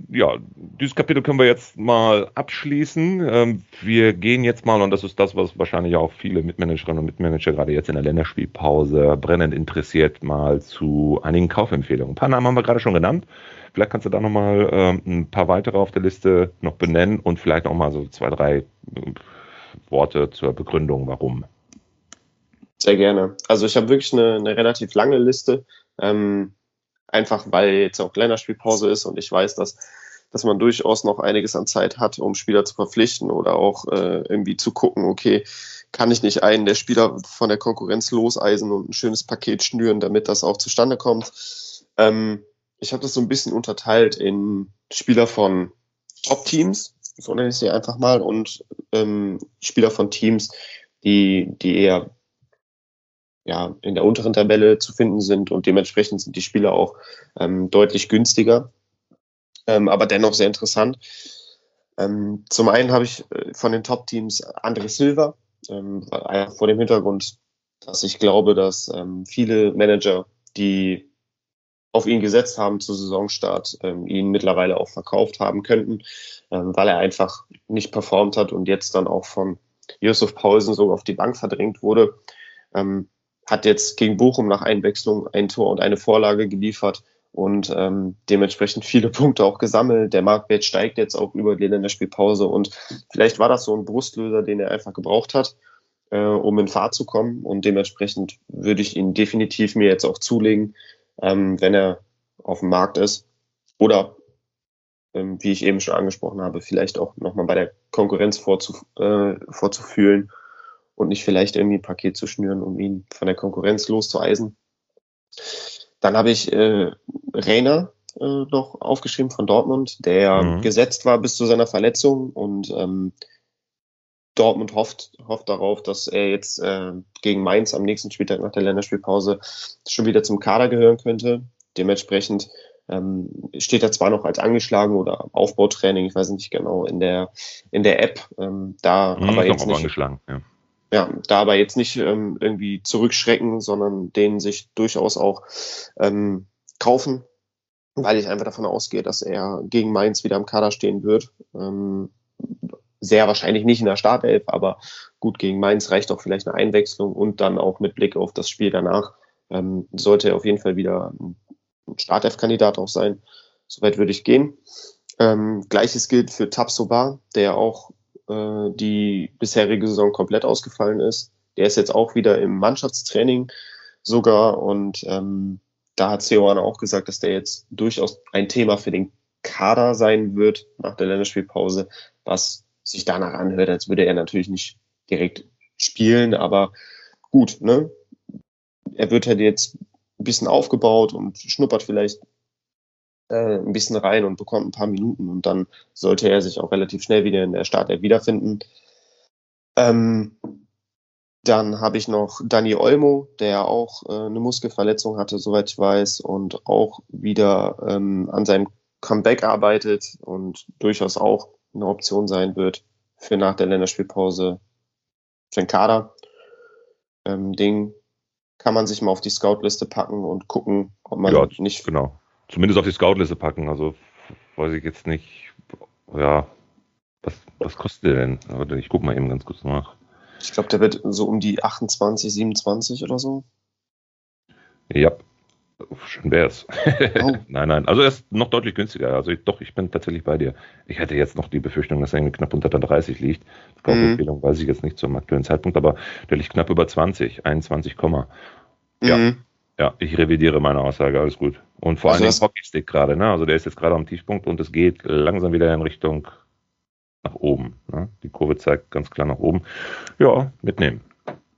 Speaker 2: Ja, dieses Kapitel können wir jetzt mal abschließen. Ähm, wir gehen jetzt mal, und das ist das, was wahrscheinlich auch viele Mitmanagerinnen und Mitmanager gerade jetzt in der Länderspielpause brennend interessiert, mal zu einigen Kaufempfehlungen. Ein paar Namen haben wir gerade schon genannt. Vielleicht kannst du da nochmal ähm, ein paar weitere auf der Liste noch benennen und vielleicht noch mal so zwei, drei Worte zur Begründung, warum.
Speaker 3: Sehr gerne. Also ich habe wirklich eine, eine, relativ lange Liste, ähm, einfach weil jetzt auch Länderspielpause ist und ich weiß, dass, dass man durchaus noch einiges an Zeit hat, um Spieler zu verpflichten oder auch äh, irgendwie zu gucken, okay, kann ich nicht einen der Spieler von der Konkurrenz loseisen und ein schönes Paket schnüren, damit das auch zustande kommt. Ähm, ich habe das so ein bisschen unterteilt in Spieler von Top-Teams, so nenne ich sie einfach mal, und ähm, Spieler von Teams, die, die eher ja, in der unteren Tabelle zu finden sind und dementsprechend sind die Spieler auch ähm, deutlich günstiger, ähm, aber dennoch sehr interessant. Ähm, zum einen habe ich äh, von den Top-Teams André Silva, ähm, vor dem Hintergrund, dass ich glaube, dass ähm, viele Manager, die auf ihn gesetzt haben zu Saisonstart, ähm, ihn mittlerweile auch verkauft haben könnten, weil er einfach nicht performt hat und jetzt dann auch von Josef Paulsen so auf die Bank verdrängt wurde. Ähm, hat jetzt gegen Bochum nach Einwechslung ein Tor und eine Vorlage geliefert und ähm, dementsprechend viele Punkte auch gesammelt. Der Marktwert steigt jetzt auch über die Länderspielpause und vielleicht war das so ein Brustlöser, den er einfach gebraucht hat, äh, um in Fahrt zu kommen und dementsprechend würde ich ihn definitiv mir jetzt auch zulegen, ähm, wenn er auf dem Markt ist. Oder, ähm, wie ich eben schon angesprochen habe, vielleicht auch nochmal bei der Konkurrenz vorzuf äh, vorzufühlen und nicht vielleicht irgendwie ein Paket zu schnüren, um ihn von der Konkurrenz loszueisen. Dann habe ich äh, Rainer äh, noch aufgeschrieben von Dortmund, der mhm. gesetzt war bis zu seiner Verletzung und ähm, Dortmund hofft, hofft darauf, dass er jetzt äh, gegen Mainz am nächsten Spieltag nach der Länderspielpause schon wieder zum Kader gehören könnte. Dementsprechend ähm, steht er zwar noch als angeschlagen oder Aufbautraining, ich weiß nicht genau, in der, in der App, ähm, da
Speaker 2: Mhm,
Speaker 3: aber jetzt nicht,
Speaker 2: angeschlagen, ja.
Speaker 3: Ja, da aber jetzt nicht ähm, irgendwie zurückschrecken, sondern den sich durchaus auch ähm, kaufen, weil ich einfach davon ausgehe, dass er gegen Mainz wieder im Kader stehen wird. Ähm, sehr wahrscheinlich nicht in der Startelf, aber gut, gegen Mainz reicht auch vielleicht eine Einwechslung und dann auch mit Blick auf das Spiel danach ähm, sollte er auf jeden Fall wieder ein Startelf-Kandidat auch sein. Soweit würde ich gehen. Ähm, Gleiches gilt für Tabsoba, der auch äh, die bisherige Saison komplett ausgefallen ist. Der ist jetzt auch wieder im Mannschaftstraining sogar und ähm, da hat Seoane auch gesagt, dass der jetzt durchaus ein Thema für den Kader sein wird nach der Länderspielpause, was sich danach anhört, als würde er natürlich nicht direkt spielen, aber gut, ne? Er wird halt jetzt ein bisschen aufgebaut und schnuppert vielleicht äh, ein bisschen rein und bekommt ein paar Minuten und dann sollte er sich auch relativ schnell wieder in der Startelf wiederfinden. Ähm, dann habe ich noch Dani Olmo, der auch äh, eine Muskelverletzung hatte, soweit ich weiß, und auch wieder ähm, an seinem Comeback arbeitet und durchaus auch eine Option sein wird für nach der Länderspielpause für den Kader. Ähm, den kann man sich mal auf die Scoutliste packen und gucken, ob man
Speaker 2: Ja,
Speaker 3: nicht
Speaker 2: Genau. Zumindest auf die Scoutliste packen. Also weiß ich jetzt nicht, ja, was, was kostet der denn? Warte, ich guck mal eben ganz kurz nach.
Speaker 3: Ich glaube, der wird so um die 28, 27 oder so.
Speaker 2: Ja, schön wär's.
Speaker 3: Oh.
Speaker 2: nein, nein, also er ist noch deutlich günstiger. Also ich, doch, ich bin tatsächlich bei dir. Ich hätte jetzt noch die Befürchtung, dass er irgendwie knapp unter der 30 liegt. Kaufempfehlung weiß ich jetzt nicht zum aktuellen Zeitpunkt, aber der liegt knapp über 20, 21, Ja.
Speaker 3: Mhm.
Speaker 2: Ja, ich revidiere meine Aussage, alles gut. Und vor
Speaker 3: Also
Speaker 2: allem Hockeystick gerade, ne? Also der ist jetzt gerade am Tiefpunkt und es geht langsam wieder in Richtung nach oben. Ne? Die Kurve zeigt ganz klar nach oben. Ja, mitnehmen.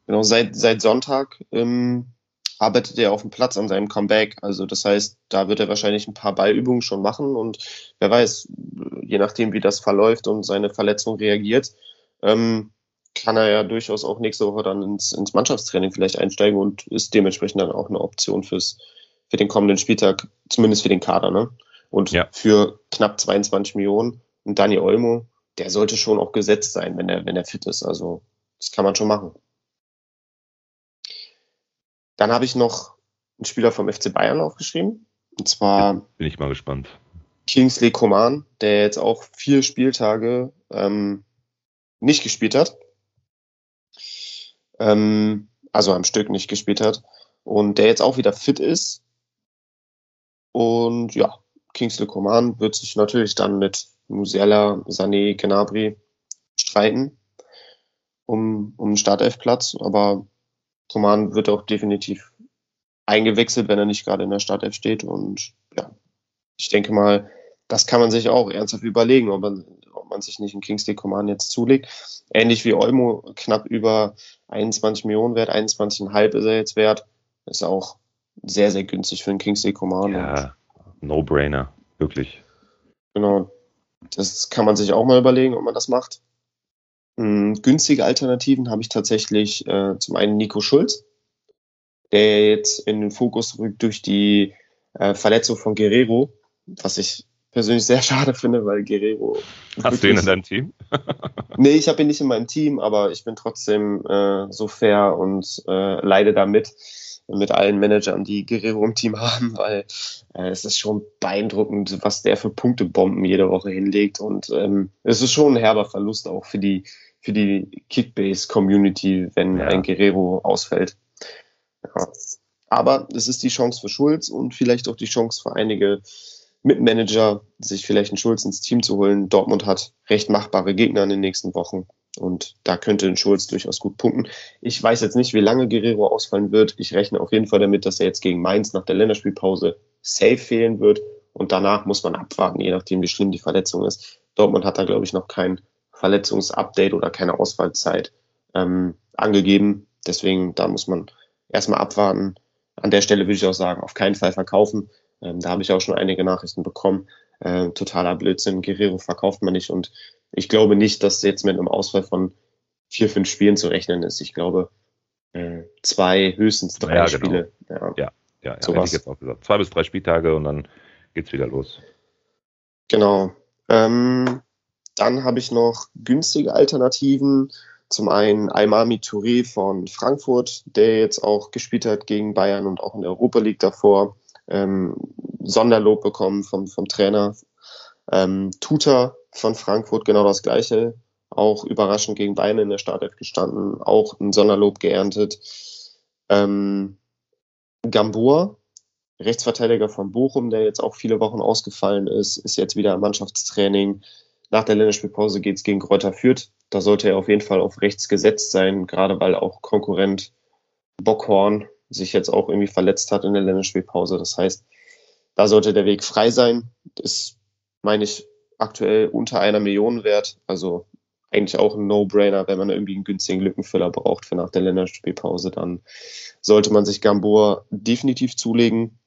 Speaker 3: Genau, seit, seit Sonntag ähm, arbeitet er auf dem Platz an seinem Comeback. Also das heißt, da wird er wahrscheinlich ein paar Ballübungen schon machen und wer weiß, je nachdem, wie das verläuft und seine Verletzung reagiert, ähm, kann er ja durchaus auch nächste Woche dann ins, ins Mannschaftstraining vielleicht einsteigen und ist dementsprechend dann auch eine Option fürs, für den kommenden Spieltag, zumindest für den Kader. Ne? Und
Speaker 2: Ja.
Speaker 3: für knapp 22 Millionen und Dani Olmo, der sollte schon auch gesetzt sein, wenn er, wenn er fit ist. Also das kann man schon machen. Dann habe ich noch einen Spieler vom FC Bayern aufgeschrieben. Und zwar
Speaker 2: Bin ich mal gespannt.
Speaker 3: Kingsley Coman, der jetzt auch vier Spieltage ähm, nicht gespielt hat. Ähm, also am Stück nicht gespielt hat. Und der jetzt auch wieder fit ist. Und ja, Kingsley Coman wird sich natürlich dann mit Musiala, Sané, Gnabry streiten um, um den Startelfplatz. Aber Coman wird auch definitiv eingewechselt, wenn er nicht gerade in der Startelf steht. Und ja, ich denke mal, das kann man sich auch ernsthaft überlegen, ob man, ob man sich nicht einen Kingsley Coman jetzt zulegt. Ähnlich wie Olmo, knapp über 21 Millionen wert, 21,5 ist er jetzt wert. Ist auch sehr, sehr günstig für einen Kingsley Coman. Und
Speaker 2: Ja, No-Brainer. Wirklich.
Speaker 3: Genau. Das kann man sich auch mal überlegen, ob man das macht. Hm, günstige Alternativen habe ich tatsächlich äh, zum einen Nico Schulz, der jetzt in den Fokus rückt durch die äh, Verletzung von Guerrero, was ich persönlich sehr schade finde, weil Guerrero.
Speaker 2: Hast du ihn in deinem Team?
Speaker 3: Nee, ich habe ihn nicht in meinem Team, aber ich bin trotzdem äh, so fair und äh, leide damit mit allen Managern, die Guerrero im Team haben, weil äh, es ist schon beeindruckend, was der für Punktebomben jede Woche hinlegt und ähm, es ist schon ein herber Verlust auch für die für die Kickbase-Community, wenn
Speaker 2: Ja.
Speaker 3: ein Guerrero ausfällt. Ja. Aber es ist die Chance für Schulz und vielleicht auch die Chance für einige Mitmanager, sich vielleicht einen Schulz ins Team zu holen. Dortmund hat recht machbare Gegner in den nächsten Wochen und da könnte ein Schulz durchaus gut punkten. Ich weiß jetzt nicht, wie lange Guerrero ausfallen wird. Ich rechne auf jeden Fall damit, dass er jetzt gegen Mainz nach der Länderspielpause safe fehlen wird und danach muss man abwarten, je nachdem, wie schlimm die Verletzung ist. Dortmund hat da, glaube ich, noch kein Verletzungsupdate oder keine Ausfallzeit ähm, angegeben. Deswegen, da muss man erstmal abwarten. An der Stelle würde ich auch sagen, auf keinen Fall verkaufen. Ähm, da habe ich auch schon einige Nachrichten bekommen. Äh, totaler Blödsinn. Guerrero verkauft man nicht und ich glaube nicht, dass jetzt mit einem Ausfall von vier, fünf Spielen zu rechnen ist. Ich glaube, äh, zwei, höchstens drei
Speaker 2: Ja, genau.
Speaker 3: Spiele. Ja.
Speaker 2: Ja, ja, hätte
Speaker 3: Sowas.
Speaker 2: ich jetzt auch gesagt. Zwei bis drei Spieltage und dann geht's wieder los.
Speaker 3: Genau. Ähm, dann habe ich noch günstige Alternativen. Zum einen Aimami Touré von Frankfurt, der jetzt auch gespielt hat gegen Bayern und auch in der Europa League davor. Ähm, Sonderlob bekommen vom, vom Trainer. Ähm, Tuta von Frankfurt, genau das gleiche. Auch überraschend gegen Bayern in der Startelf gestanden, auch ein Sonderlob geerntet. Ähm, Gamboa, Rechtsverteidiger von Bochum, der jetzt auch viele Wochen ausgefallen ist, ist jetzt wieder im Mannschaftstraining. Nach der Länderspielpause geht es gegen Kräuter Fürth. Da sollte er auf jeden Fall auf rechts gesetzt sein, gerade weil auch Konkurrent Bockhorn sich jetzt auch irgendwie verletzt hat in der Länderspielpause. Das heißt, da sollte der Weg frei sein. Ist, meine ich, aktuell unter einer Million wert. Also eigentlich auch ein No-Brainer, wenn man irgendwie einen günstigen Lückenfüller braucht für nach der Länderspielpause, dann sollte man sich Gamboa definitiv zulegen.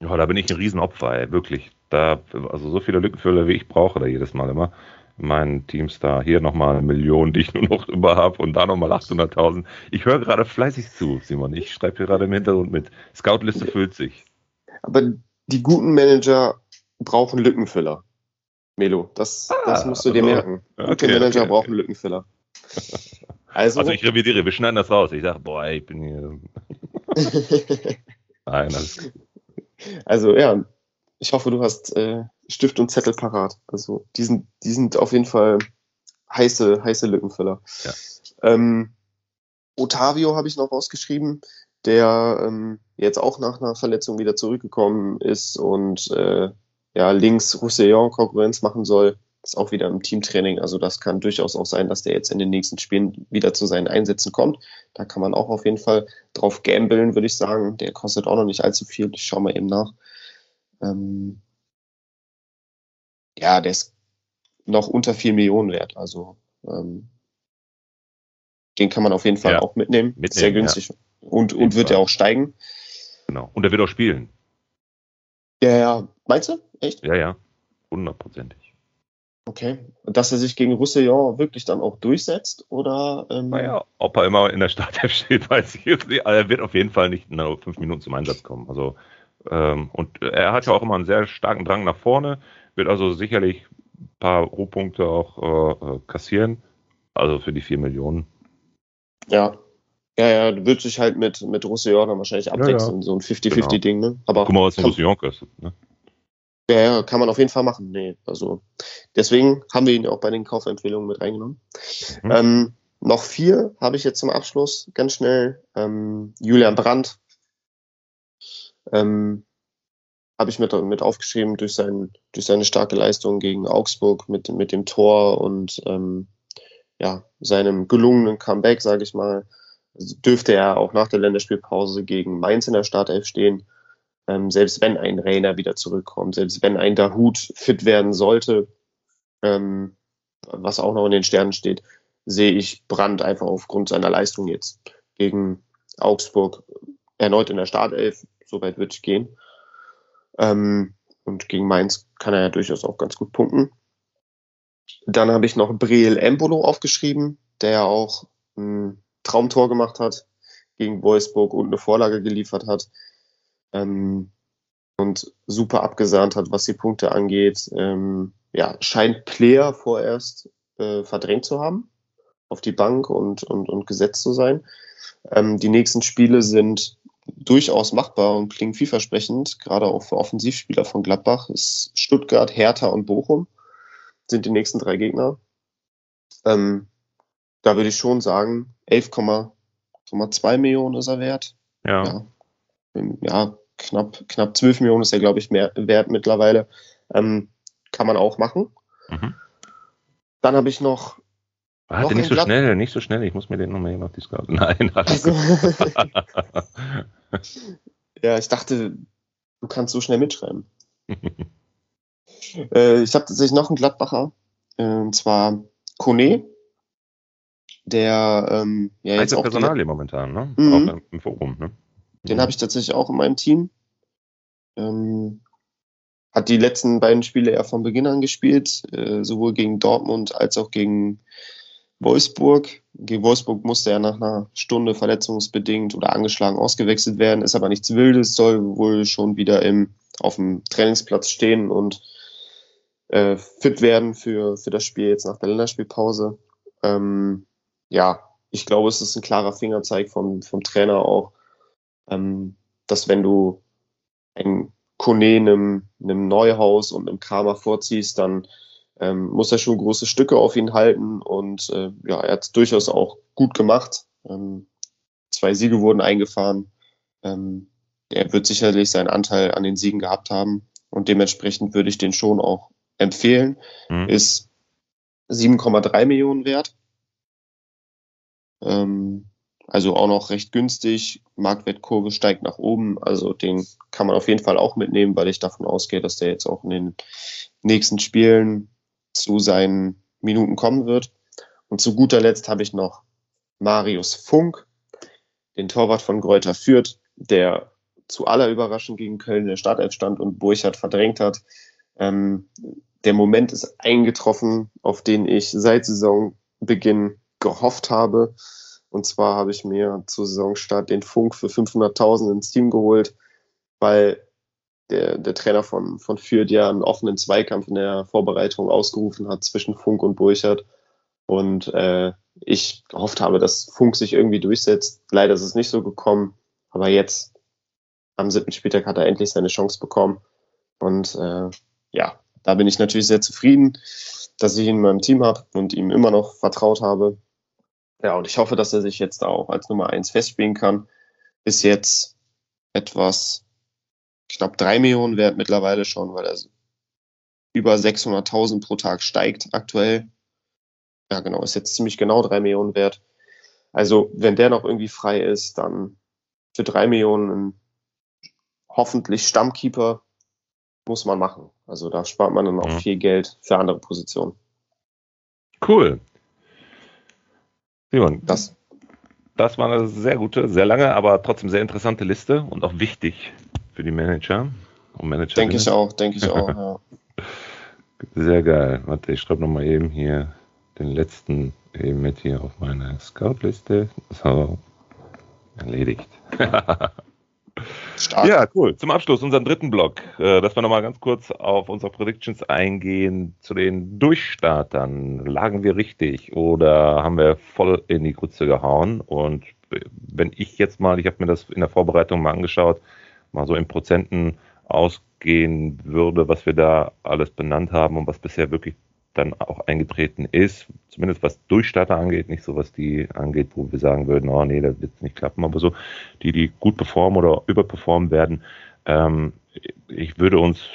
Speaker 2: Ja, da bin ich ein Riesenopfer, ey, wirklich. Da, also so viele Lückenfüller wie ich brauche da jedes Mal immer. In meinen Teams da hier nochmal eine Million, die ich nur noch über habe und da nochmal 800.000. Ich höre gerade fleißig zu, Simon. Ich schreibe hier gerade im Hintergrund mit. Scoutliste füllt sich.
Speaker 3: Aber die guten Manager brauchen Lückenfüller. Melo, das, das
Speaker 2: Ah,
Speaker 3: musst du dir
Speaker 2: also,
Speaker 3: merken. Gute
Speaker 2: okay,
Speaker 3: Manager
Speaker 2: okay,
Speaker 3: brauchen Lückenfüller. Also,
Speaker 2: Also ich revidiere, wir schneiden das raus. Ich sage, boah, ich bin hier. Nein, das
Speaker 3: also ja, ich hoffe, du hast äh, Stift und Zettel parat. Also die sind, die sind auf jeden Fall heiße, heiße Lückenfüller.
Speaker 2: Ja.
Speaker 3: Ähm, Otavio habe ich noch rausgeschrieben, der ähm, jetzt auch nach einer Verletzung wieder zurückgekommen ist und äh, ja links Roussillon Konkurrenz machen soll. Ist auch wieder im Teamtraining. Also das kann durchaus auch sein, dass der jetzt in den nächsten Spielen wieder zu seinen Einsätzen kommt. Da kann man auch auf jeden Fall drauf gambeln, würde ich sagen. Der kostet auch noch nicht allzu viel. Ich schaue mal eben nach. Ähm, ja, der ist noch unter 4 Millionen wert. Also ähm, den kann man auf jeden Fall
Speaker 2: Ja.
Speaker 3: auch mitnehmen.
Speaker 2: Mitnehmen,
Speaker 3: Sehr günstig. Und,
Speaker 2: jeden
Speaker 3: und wird ja auch steigen.
Speaker 2: genau. Und er wird auch spielen.
Speaker 3: Ja, ja. Meinst du? Echt?
Speaker 2: Ja, ja. Hundertprozentig.
Speaker 3: Okay. Und dass er sich gegen Roussillon wirklich dann auch durchsetzt? Oder ähm,
Speaker 2: Naja, ob er immer in der Startelf steht, weiß ich jetzt nicht. Aber er wird auf jeden Fall nicht in fünf Minuten zum Einsatz kommen. Also, ähm, und er hat ja auch immer einen sehr starken Drang nach vorne, wird also sicherlich ein paar Rohpunkte auch äh, äh, kassieren. Also für die vier Millionen.
Speaker 3: Ja. Ja, ja, wird sich halt mit, mit Roussillon dann wahrscheinlich abwechseln, so ein 50-50-Ding, ne? Aber
Speaker 2: Guck mal, was ein
Speaker 3: kann,
Speaker 2: Roussillon kostet. Ne?
Speaker 3: ja, ja, kann man auf jeden Fall machen. Nee, also deswegen haben wir ihn ja auch bei den Kaufempfehlungen mit reingenommen.
Speaker 2: Mhm.
Speaker 3: Ähm, noch vier habe ich jetzt zum Abschluss, ganz schnell. Ähm, Julian Brandt ähm, habe ich mit, mit aufgeschrieben durch, sein, durch seine starke Leistung gegen Augsburg mit, mit dem Tor und ähm, ja, seinem gelungenen Comeback, sage ich mal, dürfte er auch nach der Länderspielpause gegen Mainz in der Startelf stehen. Ähm, selbst wenn ein Rainer wieder zurückkommt, selbst wenn ein Dahut fit werden sollte, ähm, was auch noch in den Sternen steht, sehe ich Brandt einfach aufgrund seiner Leistung jetzt gegen Augsburg erneut in der Startelf. Soweit wird es gehen. Ähm, und gegen Mainz kann er ja durchaus auch ganz gut punkten. Dann habe ich noch Breel Embolo aufgeschrieben, der ja auch ein Traumtor gemacht hat gegen Wolfsburg und eine Vorlage geliefert hat. Ähm, und super abgesahnt hat, was die Punkte angeht. Ähm, ja, scheint Player vorerst äh, verdrängt zu haben auf die Bank und, und, und gesetzt zu sein. Ähm, die nächsten Spiele sind durchaus machbar und klingen vielversprechend, gerade auch für Offensivspieler von Gladbach. Ist Stuttgart, Hertha und Bochum sind die nächsten drei Gegner. Ähm, da würde ich schon sagen, 11,2 Millionen ist er wert.
Speaker 2: Ja.
Speaker 3: Ja, Ähm, ja knapp, knapp 12 Millionen ist er, glaube ich, mehr wert mittlerweile. Ähm, kann man auch machen.
Speaker 2: Mhm.
Speaker 3: Dann habe ich noch
Speaker 2: Warte,
Speaker 3: Noch
Speaker 2: nicht so
Speaker 3: Glatt-
Speaker 2: schnell, nicht so schnell. Ich muss mir den nochmal eben auf die Scout. Nein,
Speaker 3: Also, ja, ich dachte, du kannst so schnell mitschreiben. äh, ich habe tatsächlich noch einen Gladbacher, äh, und zwar Kone, der ähm, ja jetzt auch die,
Speaker 2: Personalie momentan, ne?
Speaker 3: Mhm.
Speaker 2: Auch im, Forum, ne?
Speaker 3: den habe ich tatsächlich auch in meinem Team. Ähm, hat die letzten beiden Spiele ja von Beginn an gespielt, äh, sowohl gegen Dortmund als auch gegen Wolfsburg. Gegen Wolfsburg musste er nach einer Stunde verletzungsbedingt oder angeschlagen ausgewechselt werden. Ist aber nichts Wildes, soll wohl schon wieder im, auf dem Trainingsplatz stehen und äh, fit werden für, für das Spiel jetzt nach der Länderspielpause. Ähm, ja, ich glaube, es ist ein klarer Fingerzeig vom, vom Trainer auch, ähm, dass wenn du ein Kone einem, einem Neuhaus und einem Kramer vorziehst, dann ähm, muss er schon große Stücke auf ihn halten und äh, ja, er hat es durchaus auch gut gemacht. Ähm, zwei Siege wurden eingefahren. Ähm, er wird sicherlich seinen Anteil an den Siegen gehabt haben und dementsprechend würde ich den schon auch empfehlen. Mhm. Ist 7,3 Millionen wert. Ähm, also auch noch recht günstig. Marktwertkurve steigt nach oben. Also den kann man auf jeden Fall auch mitnehmen, weil ich davon ausgehe, dass der jetzt auch in den nächsten Spielen zu seinen Minuten kommen wird. Und zu guter Letzt habe ich noch Marius Funk, den Torwart von Gräuter Fürth, der zu aller Überraschung gegen Köln in der Startelf stand und Burchardt verdrängt hat. Ähm, der Moment ist eingetroffen, auf den ich seit Saisonbeginn gehofft habe. Und zwar habe ich mir zu Saisonstart den Funk für 500.000 ins Team geholt, weil der, der Trainer von, von Fürth ja einen offenen Zweikampf in der Vorbereitung ausgerufen hat zwischen Funk und Burchard. Und äh, ich gehofft habe, dass Funk sich irgendwie durchsetzt. Leider ist es nicht so gekommen. Aber jetzt, am siebten Spieltag, hat er endlich seine Chance bekommen. Und äh, ja, da bin ich natürlich sehr zufrieden, dass ich ihn in meinem Team habe und ihm immer noch vertraut habe. Ja, und ich hoffe, dass er sich jetzt auch als Nummer eins festspielen kann. Ist jetzt etwas knapp drei Millionen wert mittlerweile schon, weil er über 600.000 pro Tag steigt aktuell. Ja, genau, ist jetzt ziemlich genau drei Millionen wert. Also, wenn der noch irgendwie frei ist, dann für drei Millionen hoffentlich Stammkeeper muss man machen. Also da spart man dann auch mhm. viel Geld für andere Positionen.
Speaker 2: Cool. Simon, das, das war eine sehr gute, sehr lange, aber trotzdem sehr interessante Liste und auch wichtig für die Manager
Speaker 3: und Manager. Denke ich auch, denke ich auch, ja.
Speaker 2: Sehr geil. Warte, ich schreibe nochmal eben hier den letzten eben mit hier auf meine Scout-Liste. So, erledigt. Stark. Ja, cool. Zum Abschluss unseren dritten Block, äh, dass wir nochmal ganz kurz auf unsere Predictions eingehen zu den Durchstartern. Lagen wir richtig oder haben wir voll in die Grütze gehauen? Und wenn ich jetzt mal, ich habe mir das in der Vorbereitung mal angeschaut, mal so in Prozenten ausgehen würde, was wir da alles benannt haben und was bisher wirklich dann auch eingetreten ist, zumindest was Durchstarter angeht, nicht so was die angeht, wo wir sagen würden, oh nee, das wird nicht klappen, aber so die, die gut performen oder überperformen werden, ähm, ich würde uns,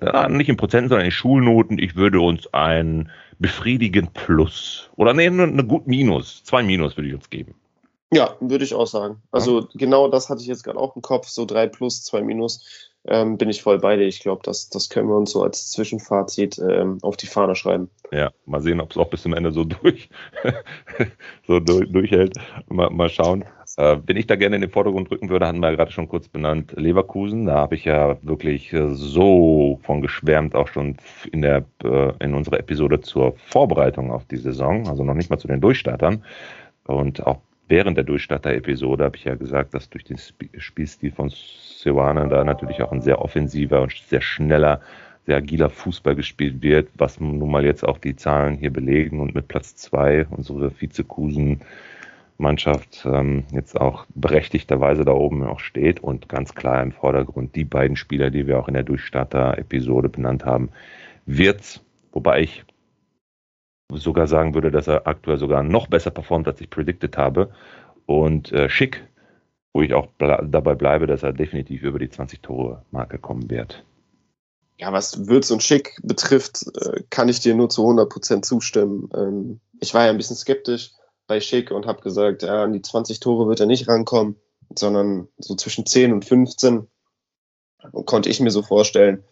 Speaker 2: äh, nicht in Prozenten, sondern in Schulnoten, ich würde uns ein befriedigend Plus oder nee, eine gut Minus, zwei Minus würde ich uns geben.
Speaker 3: Ja, würde ich auch sagen. Also ja. genau das hatte ich jetzt gerade auch im Kopf, so drei plus, zwei minus. Ähm, bin ich voll bei dir. Ich glaube, das, das können wir uns so als Zwischenfazit ähm, auf die Fahne schreiben.
Speaker 2: Ja, mal sehen, ob es auch bis zum Ende so durch so durch, durchhält. Mal, mal schauen. Äh, wenn ich da gerne in den Vordergrund rücken würde, hatten wir ja gerade schon kurz benannt, Leverkusen. Da habe ich ja wirklich äh, so von geschwärmt, auch schon in der äh, in unserer Episode zur Vorbereitung auf die Saison, also noch nicht mal zu den Durchstartern. Und auch während der Durchstarter-Episode habe ich ja gesagt, dass durch den Spielstil von Seoane da natürlich auch ein sehr offensiver und sehr schneller, sehr agiler Fußball gespielt wird, was nun mal jetzt auch die Zahlen hier belegen und mit Platz zwei unsere Vizekusen Mannschaft ähm, jetzt auch berechtigterweise da oben auch steht und ganz klar im Vordergrund die beiden Spieler, die wir auch in der Durchstarter-Episode benannt haben, wird, wobei ich sogar sagen würde, dass er aktuell sogar noch besser performt, als ich predicted habe. Und äh, Schick, wo ich auch ble dabei bleibe, dass er definitiv über die 20-Tore-Marke kommen wird.
Speaker 3: Ja, was Würz und Schick betrifft, äh, kann ich dir nur zu 100% zustimmen. Ähm, ich war ja ein bisschen skeptisch bei Schick und habe gesagt, ja, an die 20 Tore wird er nicht rankommen, sondern so zwischen 10 und 15 und konnte ich mir so vorstellen.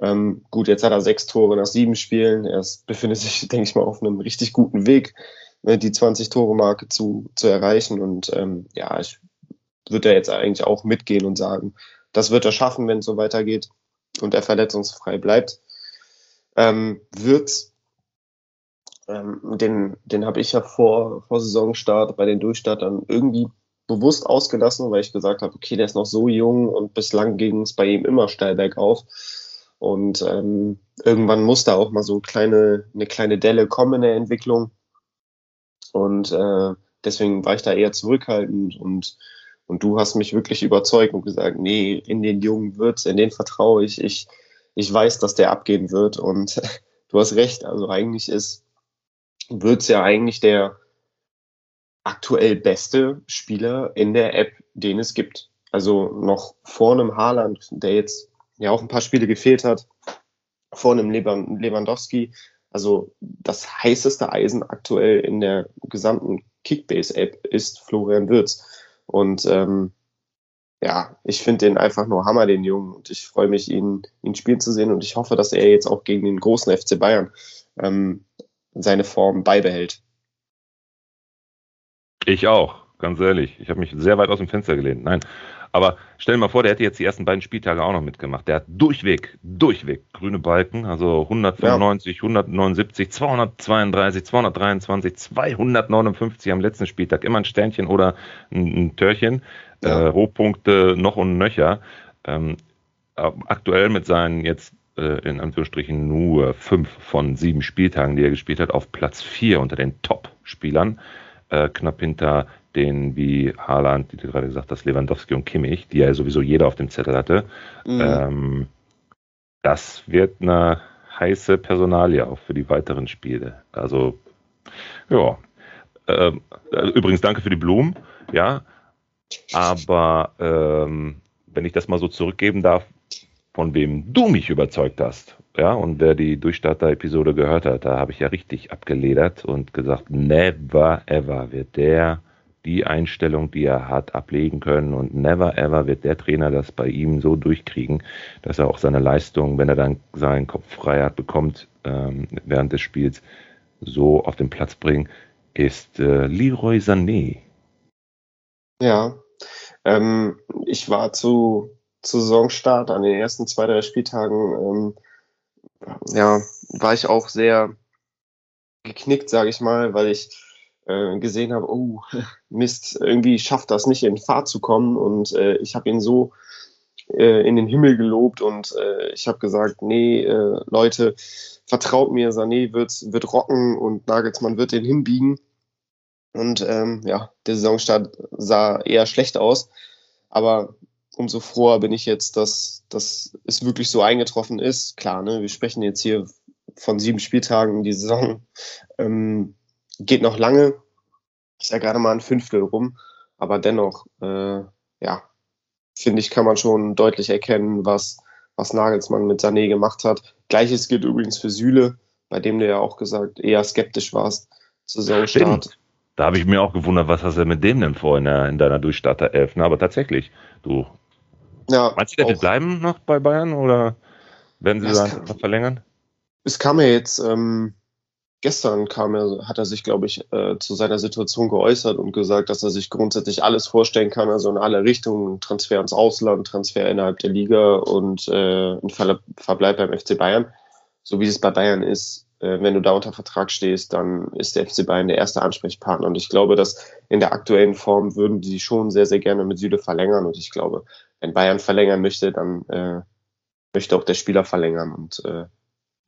Speaker 3: Ähm, gut, jetzt hat er sechs Tore nach sieben Spielen. Er befindet sich, denke ich mal, auf einem richtig guten Weg, ne, die 20-Tore-Marke zu, zu erreichen. Und ähm, ja, ich würde da jetzt eigentlich auch mitgehen und sagen, das wird er schaffen, wenn es so weitergeht und er verletzungsfrei bleibt. Ähm, wird ähm, den, den habe ich ja vor, vor Saisonstart bei den Durchstartern irgendwie bewusst ausgelassen, weil ich gesagt habe, okay, der ist noch so jung und bislang ging es bei ihm immer steil bergauf. Und ähm, irgendwann muss da auch mal so kleine, eine kleine Delle kommen in der Entwicklung. Und äh, deswegen war ich da eher zurückhaltend und, und du hast mich wirklich überzeugt und gesagt, nee, in den Jungen wird's, in den vertraue ich. Ich, ich weiß, dass der abgehen wird. Und du hast recht, also eigentlich ist, wird's ja eigentlich der aktuell beste Spieler in der App, den es gibt. Also noch vor einem Haaland, der jetzt ja auch ein paar Spiele gefehlt hat, vor einem Lewandowski. Also das heißeste Eisen aktuell in der gesamten Kickbase-App ist Florian Würz. Und ähm, ja, ich finde den einfach nur Hammer, den Jungen. Und ich freue mich, ihn, ihn spielen zu sehen. Und ich hoffe, dass er jetzt auch gegen den großen FC Bayern ähm, seine Form beibehält.
Speaker 2: Ich auch, ganz ehrlich. Ich habe mich sehr weit aus dem Fenster gelehnt. Nein, aber stell dir mal vor, der hätte jetzt die ersten beiden Spieltage auch noch mitgemacht. Der hat durchweg, durchweg grüne Balken, also 195, ja. 179, 232, 223, 259 am letzten Spieltag. Immer ein Sternchen oder ein, ein Törchen. Ja. Äh, Rohpunkte noch und nöcher. Ähm, aktuell mit seinen jetzt äh, in Anführungsstrichen nur fünf von sieben Spieltagen, die er gespielt hat, auf Platz vier unter den Top-Spielern. Äh, knapp hinter den wie Haaland, die du gerade gesagt hast, Lewandowski und Kimmich, die ja sowieso jeder auf dem Zettel hatte. Mhm. Ähm, das wird eine heiße Personalie auch für die weiteren Spiele. Also, ja. Ähm, äh, übrigens, danke für die Blumen, ja. Aber ähm, wenn ich das mal so zurückgeben darf, von wem du mich überzeugt hast, ja, und wer die Durchstarter-Episode gehört hat, da habe ich ja richtig abgeledert und gesagt, never ever wird der die Einstellung, die er hat, ablegen können und never ever wird der Trainer das bei ihm so durchkriegen, dass er auch seine Leistung, wenn er dann seinen Kopf frei hat, bekommt ähm, während des Spiels, so auf den Platz bringen, ist äh, Leroy Sané.
Speaker 3: Ja, ähm, ich war zu, zu Saisonstart an den ersten zwei, drei Spieltagen, ähm, ja, war ich auch sehr geknickt, sage ich mal, weil ich äh, gesehen habe, oh Mist, irgendwie schafft das nicht in Fahrt zu kommen und äh, ich habe ihn so äh, in den Himmel gelobt und äh, ich habe gesagt, nee, äh, Leute, vertraut mir, Sané wird, wird rocken und Nagelsmann wird den hinbiegen. Und ähm, ja, der Saisonstart sah eher schlecht aus, aber umso froher bin ich jetzt, dass, dass es wirklich so eingetroffen ist. Klar, ne, wir sprechen jetzt hier von sieben Spieltagen, die Saison ähm, geht noch lange, ist ja gerade mal ein Fünftel rum, aber dennoch, äh, ja, finde ich, kann man schon deutlich erkennen, was, was Nagelsmann mit Sané gemacht hat. Gleiches gilt übrigens für Süle, bei dem du ja auch gesagt eher skeptisch warst zu Saisonstart.
Speaker 2: Stimmt. Da habe ich mir auch gewundert, was hast du mit dem denn vor in, der, in deiner Durchstarter 11? Na, aber tatsächlich, du. Ja, Meinst du, der wird bleiben noch bei Bayern oder werden sie da verlängern?
Speaker 3: Es kam ja jetzt ähm, gestern kam er, hat er sich, glaube ich, äh, zu seiner Situation geäußert und gesagt, dass er sich grundsätzlich alles vorstellen kann, also in alle Richtungen, Transfer ins Ausland, Transfer innerhalb der Liga und äh, ein Ver Verbleib beim FC Bayern. So wie es bei Bayern ist, äh, wenn du da unter Vertrag stehst, dann ist der FC Bayern der erste Ansprechpartner. Und ich glaube, dass in der aktuellen Form würden die schon sehr, sehr gerne mit Süde verlängern. Und ich glaube, wenn Bayern verlängern möchte, dann äh, möchte auch der Spieler verlängern. Und äh,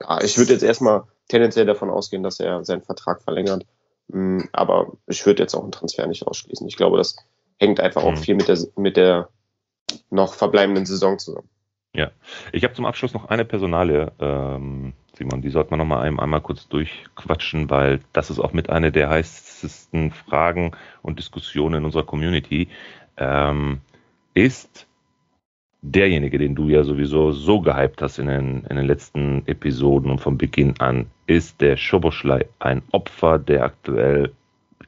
Speaker 3: ja, ich würde jetzt erstmal tendenziell davon ausgehen, dass er seinen Vertrag verlängert. Mm, aber ich würde jetzt auch einen Transfer nicht ausschließen. Ich glaube, das hängt einfach auch mhm. viel mit der, mit der noch verbleibenden Saison zusammen.
Speaker 2: Ja, ich habe zum Abschluss noch eine Personale, ähm, Simon, die sollte man noch mal einmal, einmal kurz durchquatschen, weil das ist auch mit einer der heißesten Fragen und Diskussionen in unserer Community. Ähm, ist derjenige, den du ja sowieso so gehypt hast in den, in den letzten Episoden und von Beginn an, ist der Schoboschlei ein Opfer der aktuell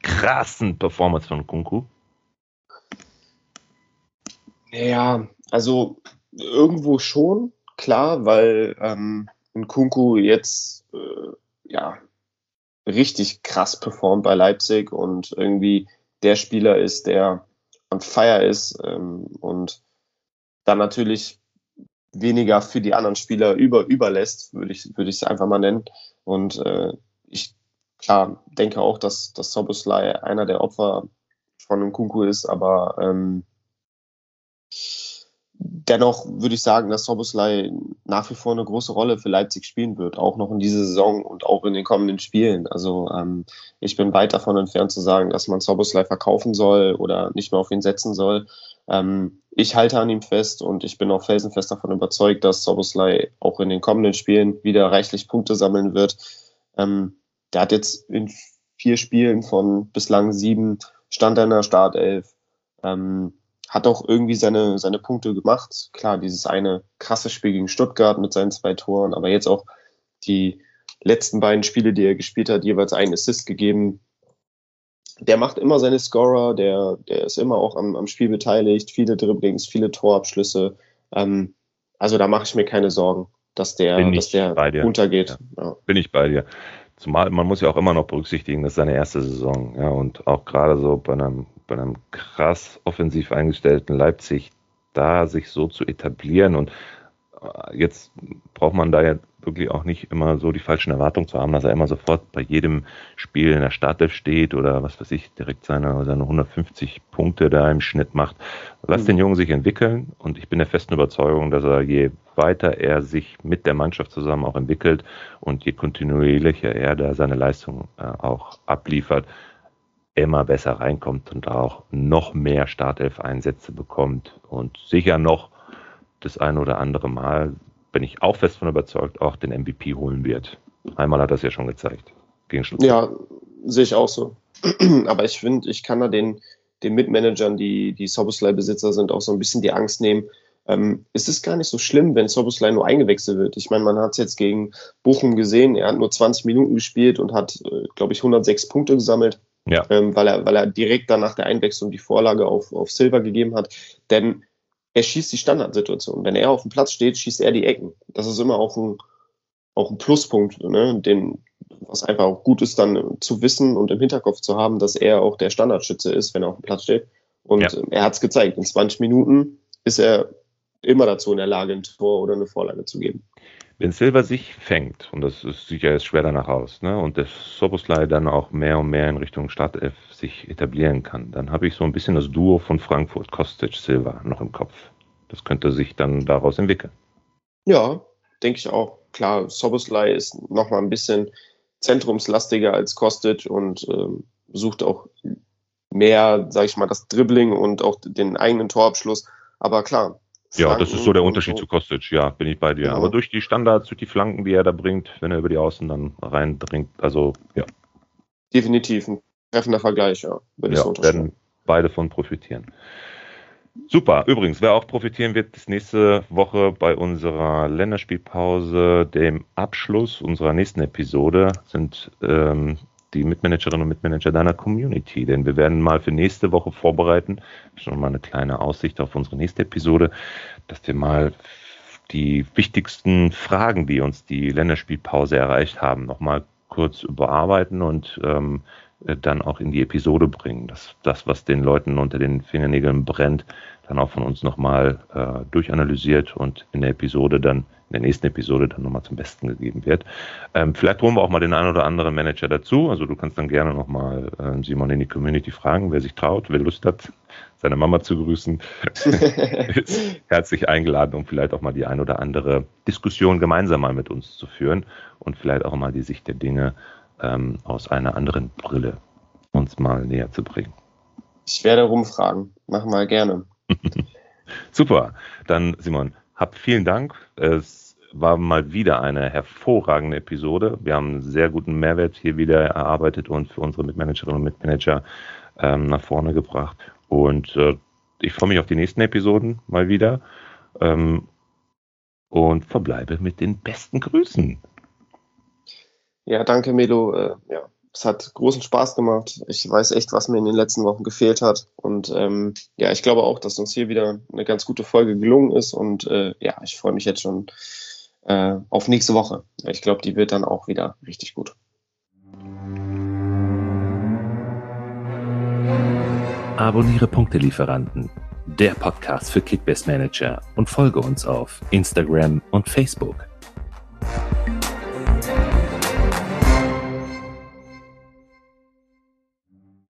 Speaker 2: krassen Performance von Kunku?
Speaker 3: Ja, also irgendwo schon, klar, weil ähm, Kunku jetzt äh, ja richtig krass performt bei Leipzig und irgendwie der Spieler ist, der on fire ist ähm, und dann natürlich weniger für die anderen Spieler über, überlässt, würde ich, würde ich es einfach mal nennen. Und äh, ich klar, denke auch, dass, dass Soboslai einer der Opfer von einem Kunku ist, aber ähm, dennoch würde ich sagen, dass Soboslai nach wie vor eine große Rolle für Leipzig spielen wird, auch noch in dieser Saison und auch in den kommenden Spielen. Also ähm, ich bin weit davon entfernt zu sagen, dass man Soboslai verkaufen soll oder nicht mehr auf ihn setzen soll. Ähm, ich halte an ihm fest und ich bin auch felsenfest davon überzeugt, dass Soboslai auch in den kommenden Spielen wieder reichlich Punkte sammeln wird. Ähm, der hat jetzt in vier Spielen von bislang sieben stand er in der Startelf. Ähm, hat auch irgendwie seine, seine Punkte gemacht. Klar, dieses eine krasse Spiel gegen Stuttgart mit seinen zwei Toren, aber jetzt auch die letzten beiden Spiele, die er gespielt hat, jeweils einen Assist gegeben. Der macht immer seine Scorer, der, der ist immer auch am, am Spiel beteiligt, viele Dribblings, viele Torabschlüsse. Ähm, also da mache ich mir keine Sorgen, dass der, dass der untergeht.
Speaker 2: Ja. Ja. Bin ich bei dir. Zumal man muss ja auch immer noch berücksichtigen, das ist seine erste Saison. Ja, und auch gerade so bei einem, bei einem krass offensiv eingestellten Leipzig, da sich so zu etablieren und äh, jetzt braucht man da ja wirklich auch nicht immer so die falschen Erwartungen zu haben, dass er immer sofort bei jedem Spiel in der Startelf steht oder was weiß ich, direkt seine, seine 150 Punkte da im Schnitt macht. Lass mhm. den Jungen sich entwickeln und ich bin der festen Überzeugung, dass er je weiter er sich mit der Mannschaft zusammen auch entwickelt und je kontinuierlicher er da seine Leistung äh, auch abliefert, immer besser reinkommt und auch noch mehr Startelf-Einsätze bekommt und sicher noch das ein oder andere Mal bin ich auch fest von überzeugt, auch den MVP holen wird. Einmal hat er es ja schon gezeigt.
Speaker 3: Gegen Ja, sehe ich auch so. Aber ich finde, ich kann da den, den Mitmanagern, die, die Soboslai-Besitzer sind, auch so ein bisschen die Angst nehmen. Ähm, es ist gar nicht so schlimm, wenn Soboslai nur eingewechselt wird. Ich meine, man hat es jetzt gegen Bochum gesehen. Er hat nur 20 Minuten gespielt und hat, äh, glaube ich, 106 Punkte gesammelt. Ja. Ähm, weil, er, weil er direkt dann nach der Einwechslung die Vorlage auf, auf Silver gegeben hat. Denn er schießt die Standardsituation. Wenn er auf dem Platz steht, schießt er die Ecken. Das ist immer auch ein, auch ein Pluspunkt, ne? Den, was einfach auch gut ist, dann zu wissen und im Hinterkopf zu haben, dass er auch der Standardschütze ist, wenn er auf dem Platz steht. Und ja. er hat es gezeigt. In 20 Minuten ist er immer dazu in der Lage, ein Tor oder eine Vorlage zu geben.
Speaker 2: Wenn Silver sich fängt, und das sieht ja jetzt schwer danach aus, ne, und der Soboslai dann auch mehr und mehr in Richtung Startelf sich etablieren kann, dann habe ich so ein bisschen das Duo von Frankfurt, Kostic, Silva noch im Kopf. Das könnte sich dann daraus entwickeln.
Speaker 3: Ja, denke ich auch. Klar, Soboslai ist noch mal ein bisschen zentrumslastiger als Kostic und ähm, sucht auch mehr, sage ich mal, das Dribbling und auch den eigenen Torabschluss. Aber klar,
Speaker 2: ja, das ist so der Unterschied so. zu Kostic, ja, bin ich bei dir. Ja. Aber durch die Standards, durch die Flanken, die er da bringt, wenn er über die Außen dann reindringt, also ja.
Speaker 3: Definitiv ein treffender Vergleich, ja.
Speaker 2: Würde ja, werden beide von profitieren. Super. Übrigens, wer auch profitieren wird, ist nächste Woche bei unserer Länderspielpause, dem Abschluss unserer nächsten Episode, sind ähm, die Mitmanagerinnen und Mitmanager deiner Community. Denn wir werden mal für nächste Woche vorbereiten, schon mal eine kleine Aussicht auf unsere nächste Episode, dass wir mal die wichtigsten Fragen, die uns die Länderspielpause erreicht haben, nochmal kurz überarbeiten und ähm, dann auch in die Episode bringen. Das, das, was den Leuten unter den Fingernägeln brennt, dann auch von uns nochmal äh, durchanalysiert und in der Episode dann, der nächsten Episode dann nochmal zum Besten gegeben wird. Ähm, vielleicht holen wir auch mal den einen oder anderen Manager dazu. Also du kannst dann gerne nochmal äh, Simon in die Community fragen, wer sich traut, wer Lust hat, seine Mama zu grüßen. ist herzlich eingeladen, um vielleicht auch mal die ein oder andere Diskussion gemeinsam mal mit uns zu führen und vielleicht auch mal die Sicht der Dinge ähm, aus einer anderen Brille uns mal näher zu bringen.
Speaker 3: Ich werde rumfragen. Machen wir gerne.
Speaker 2: Super. Dann, Simon, hab vielen Dank. Es war mal wieder eine hervorragende Episode. Wir haben einen sehr guten Mehrwert hier wieder erarbeitet und für unsere Mitmanagerinnen und Mitmanager ähm, nach vorne gebracht. Und äh, ich freue mich auf die nächsten Episoden mal wieder ähm, und verbleibe mit den besten Grüßen.
Speaker 3: Ja, danke, Melo. Äh, ja, es hat großen Spaß gemacht. Ich weiß echt, was mir in den letzten Wochen gefehlt hat. Und ähm, ja, ich glaube auch, dass uns hier wieder eine ganz gute Folge gelungen ist. Und äh, ja, ich freue mich jetzt schon äh, auf nächste Woche. Ich glaube, die wird dann auch wieder richtig gut.
Speaker 1: Abonniere Punktelieferanten, der Podcast für Kickbase Manager und folge uns auf Instagram und Facebook.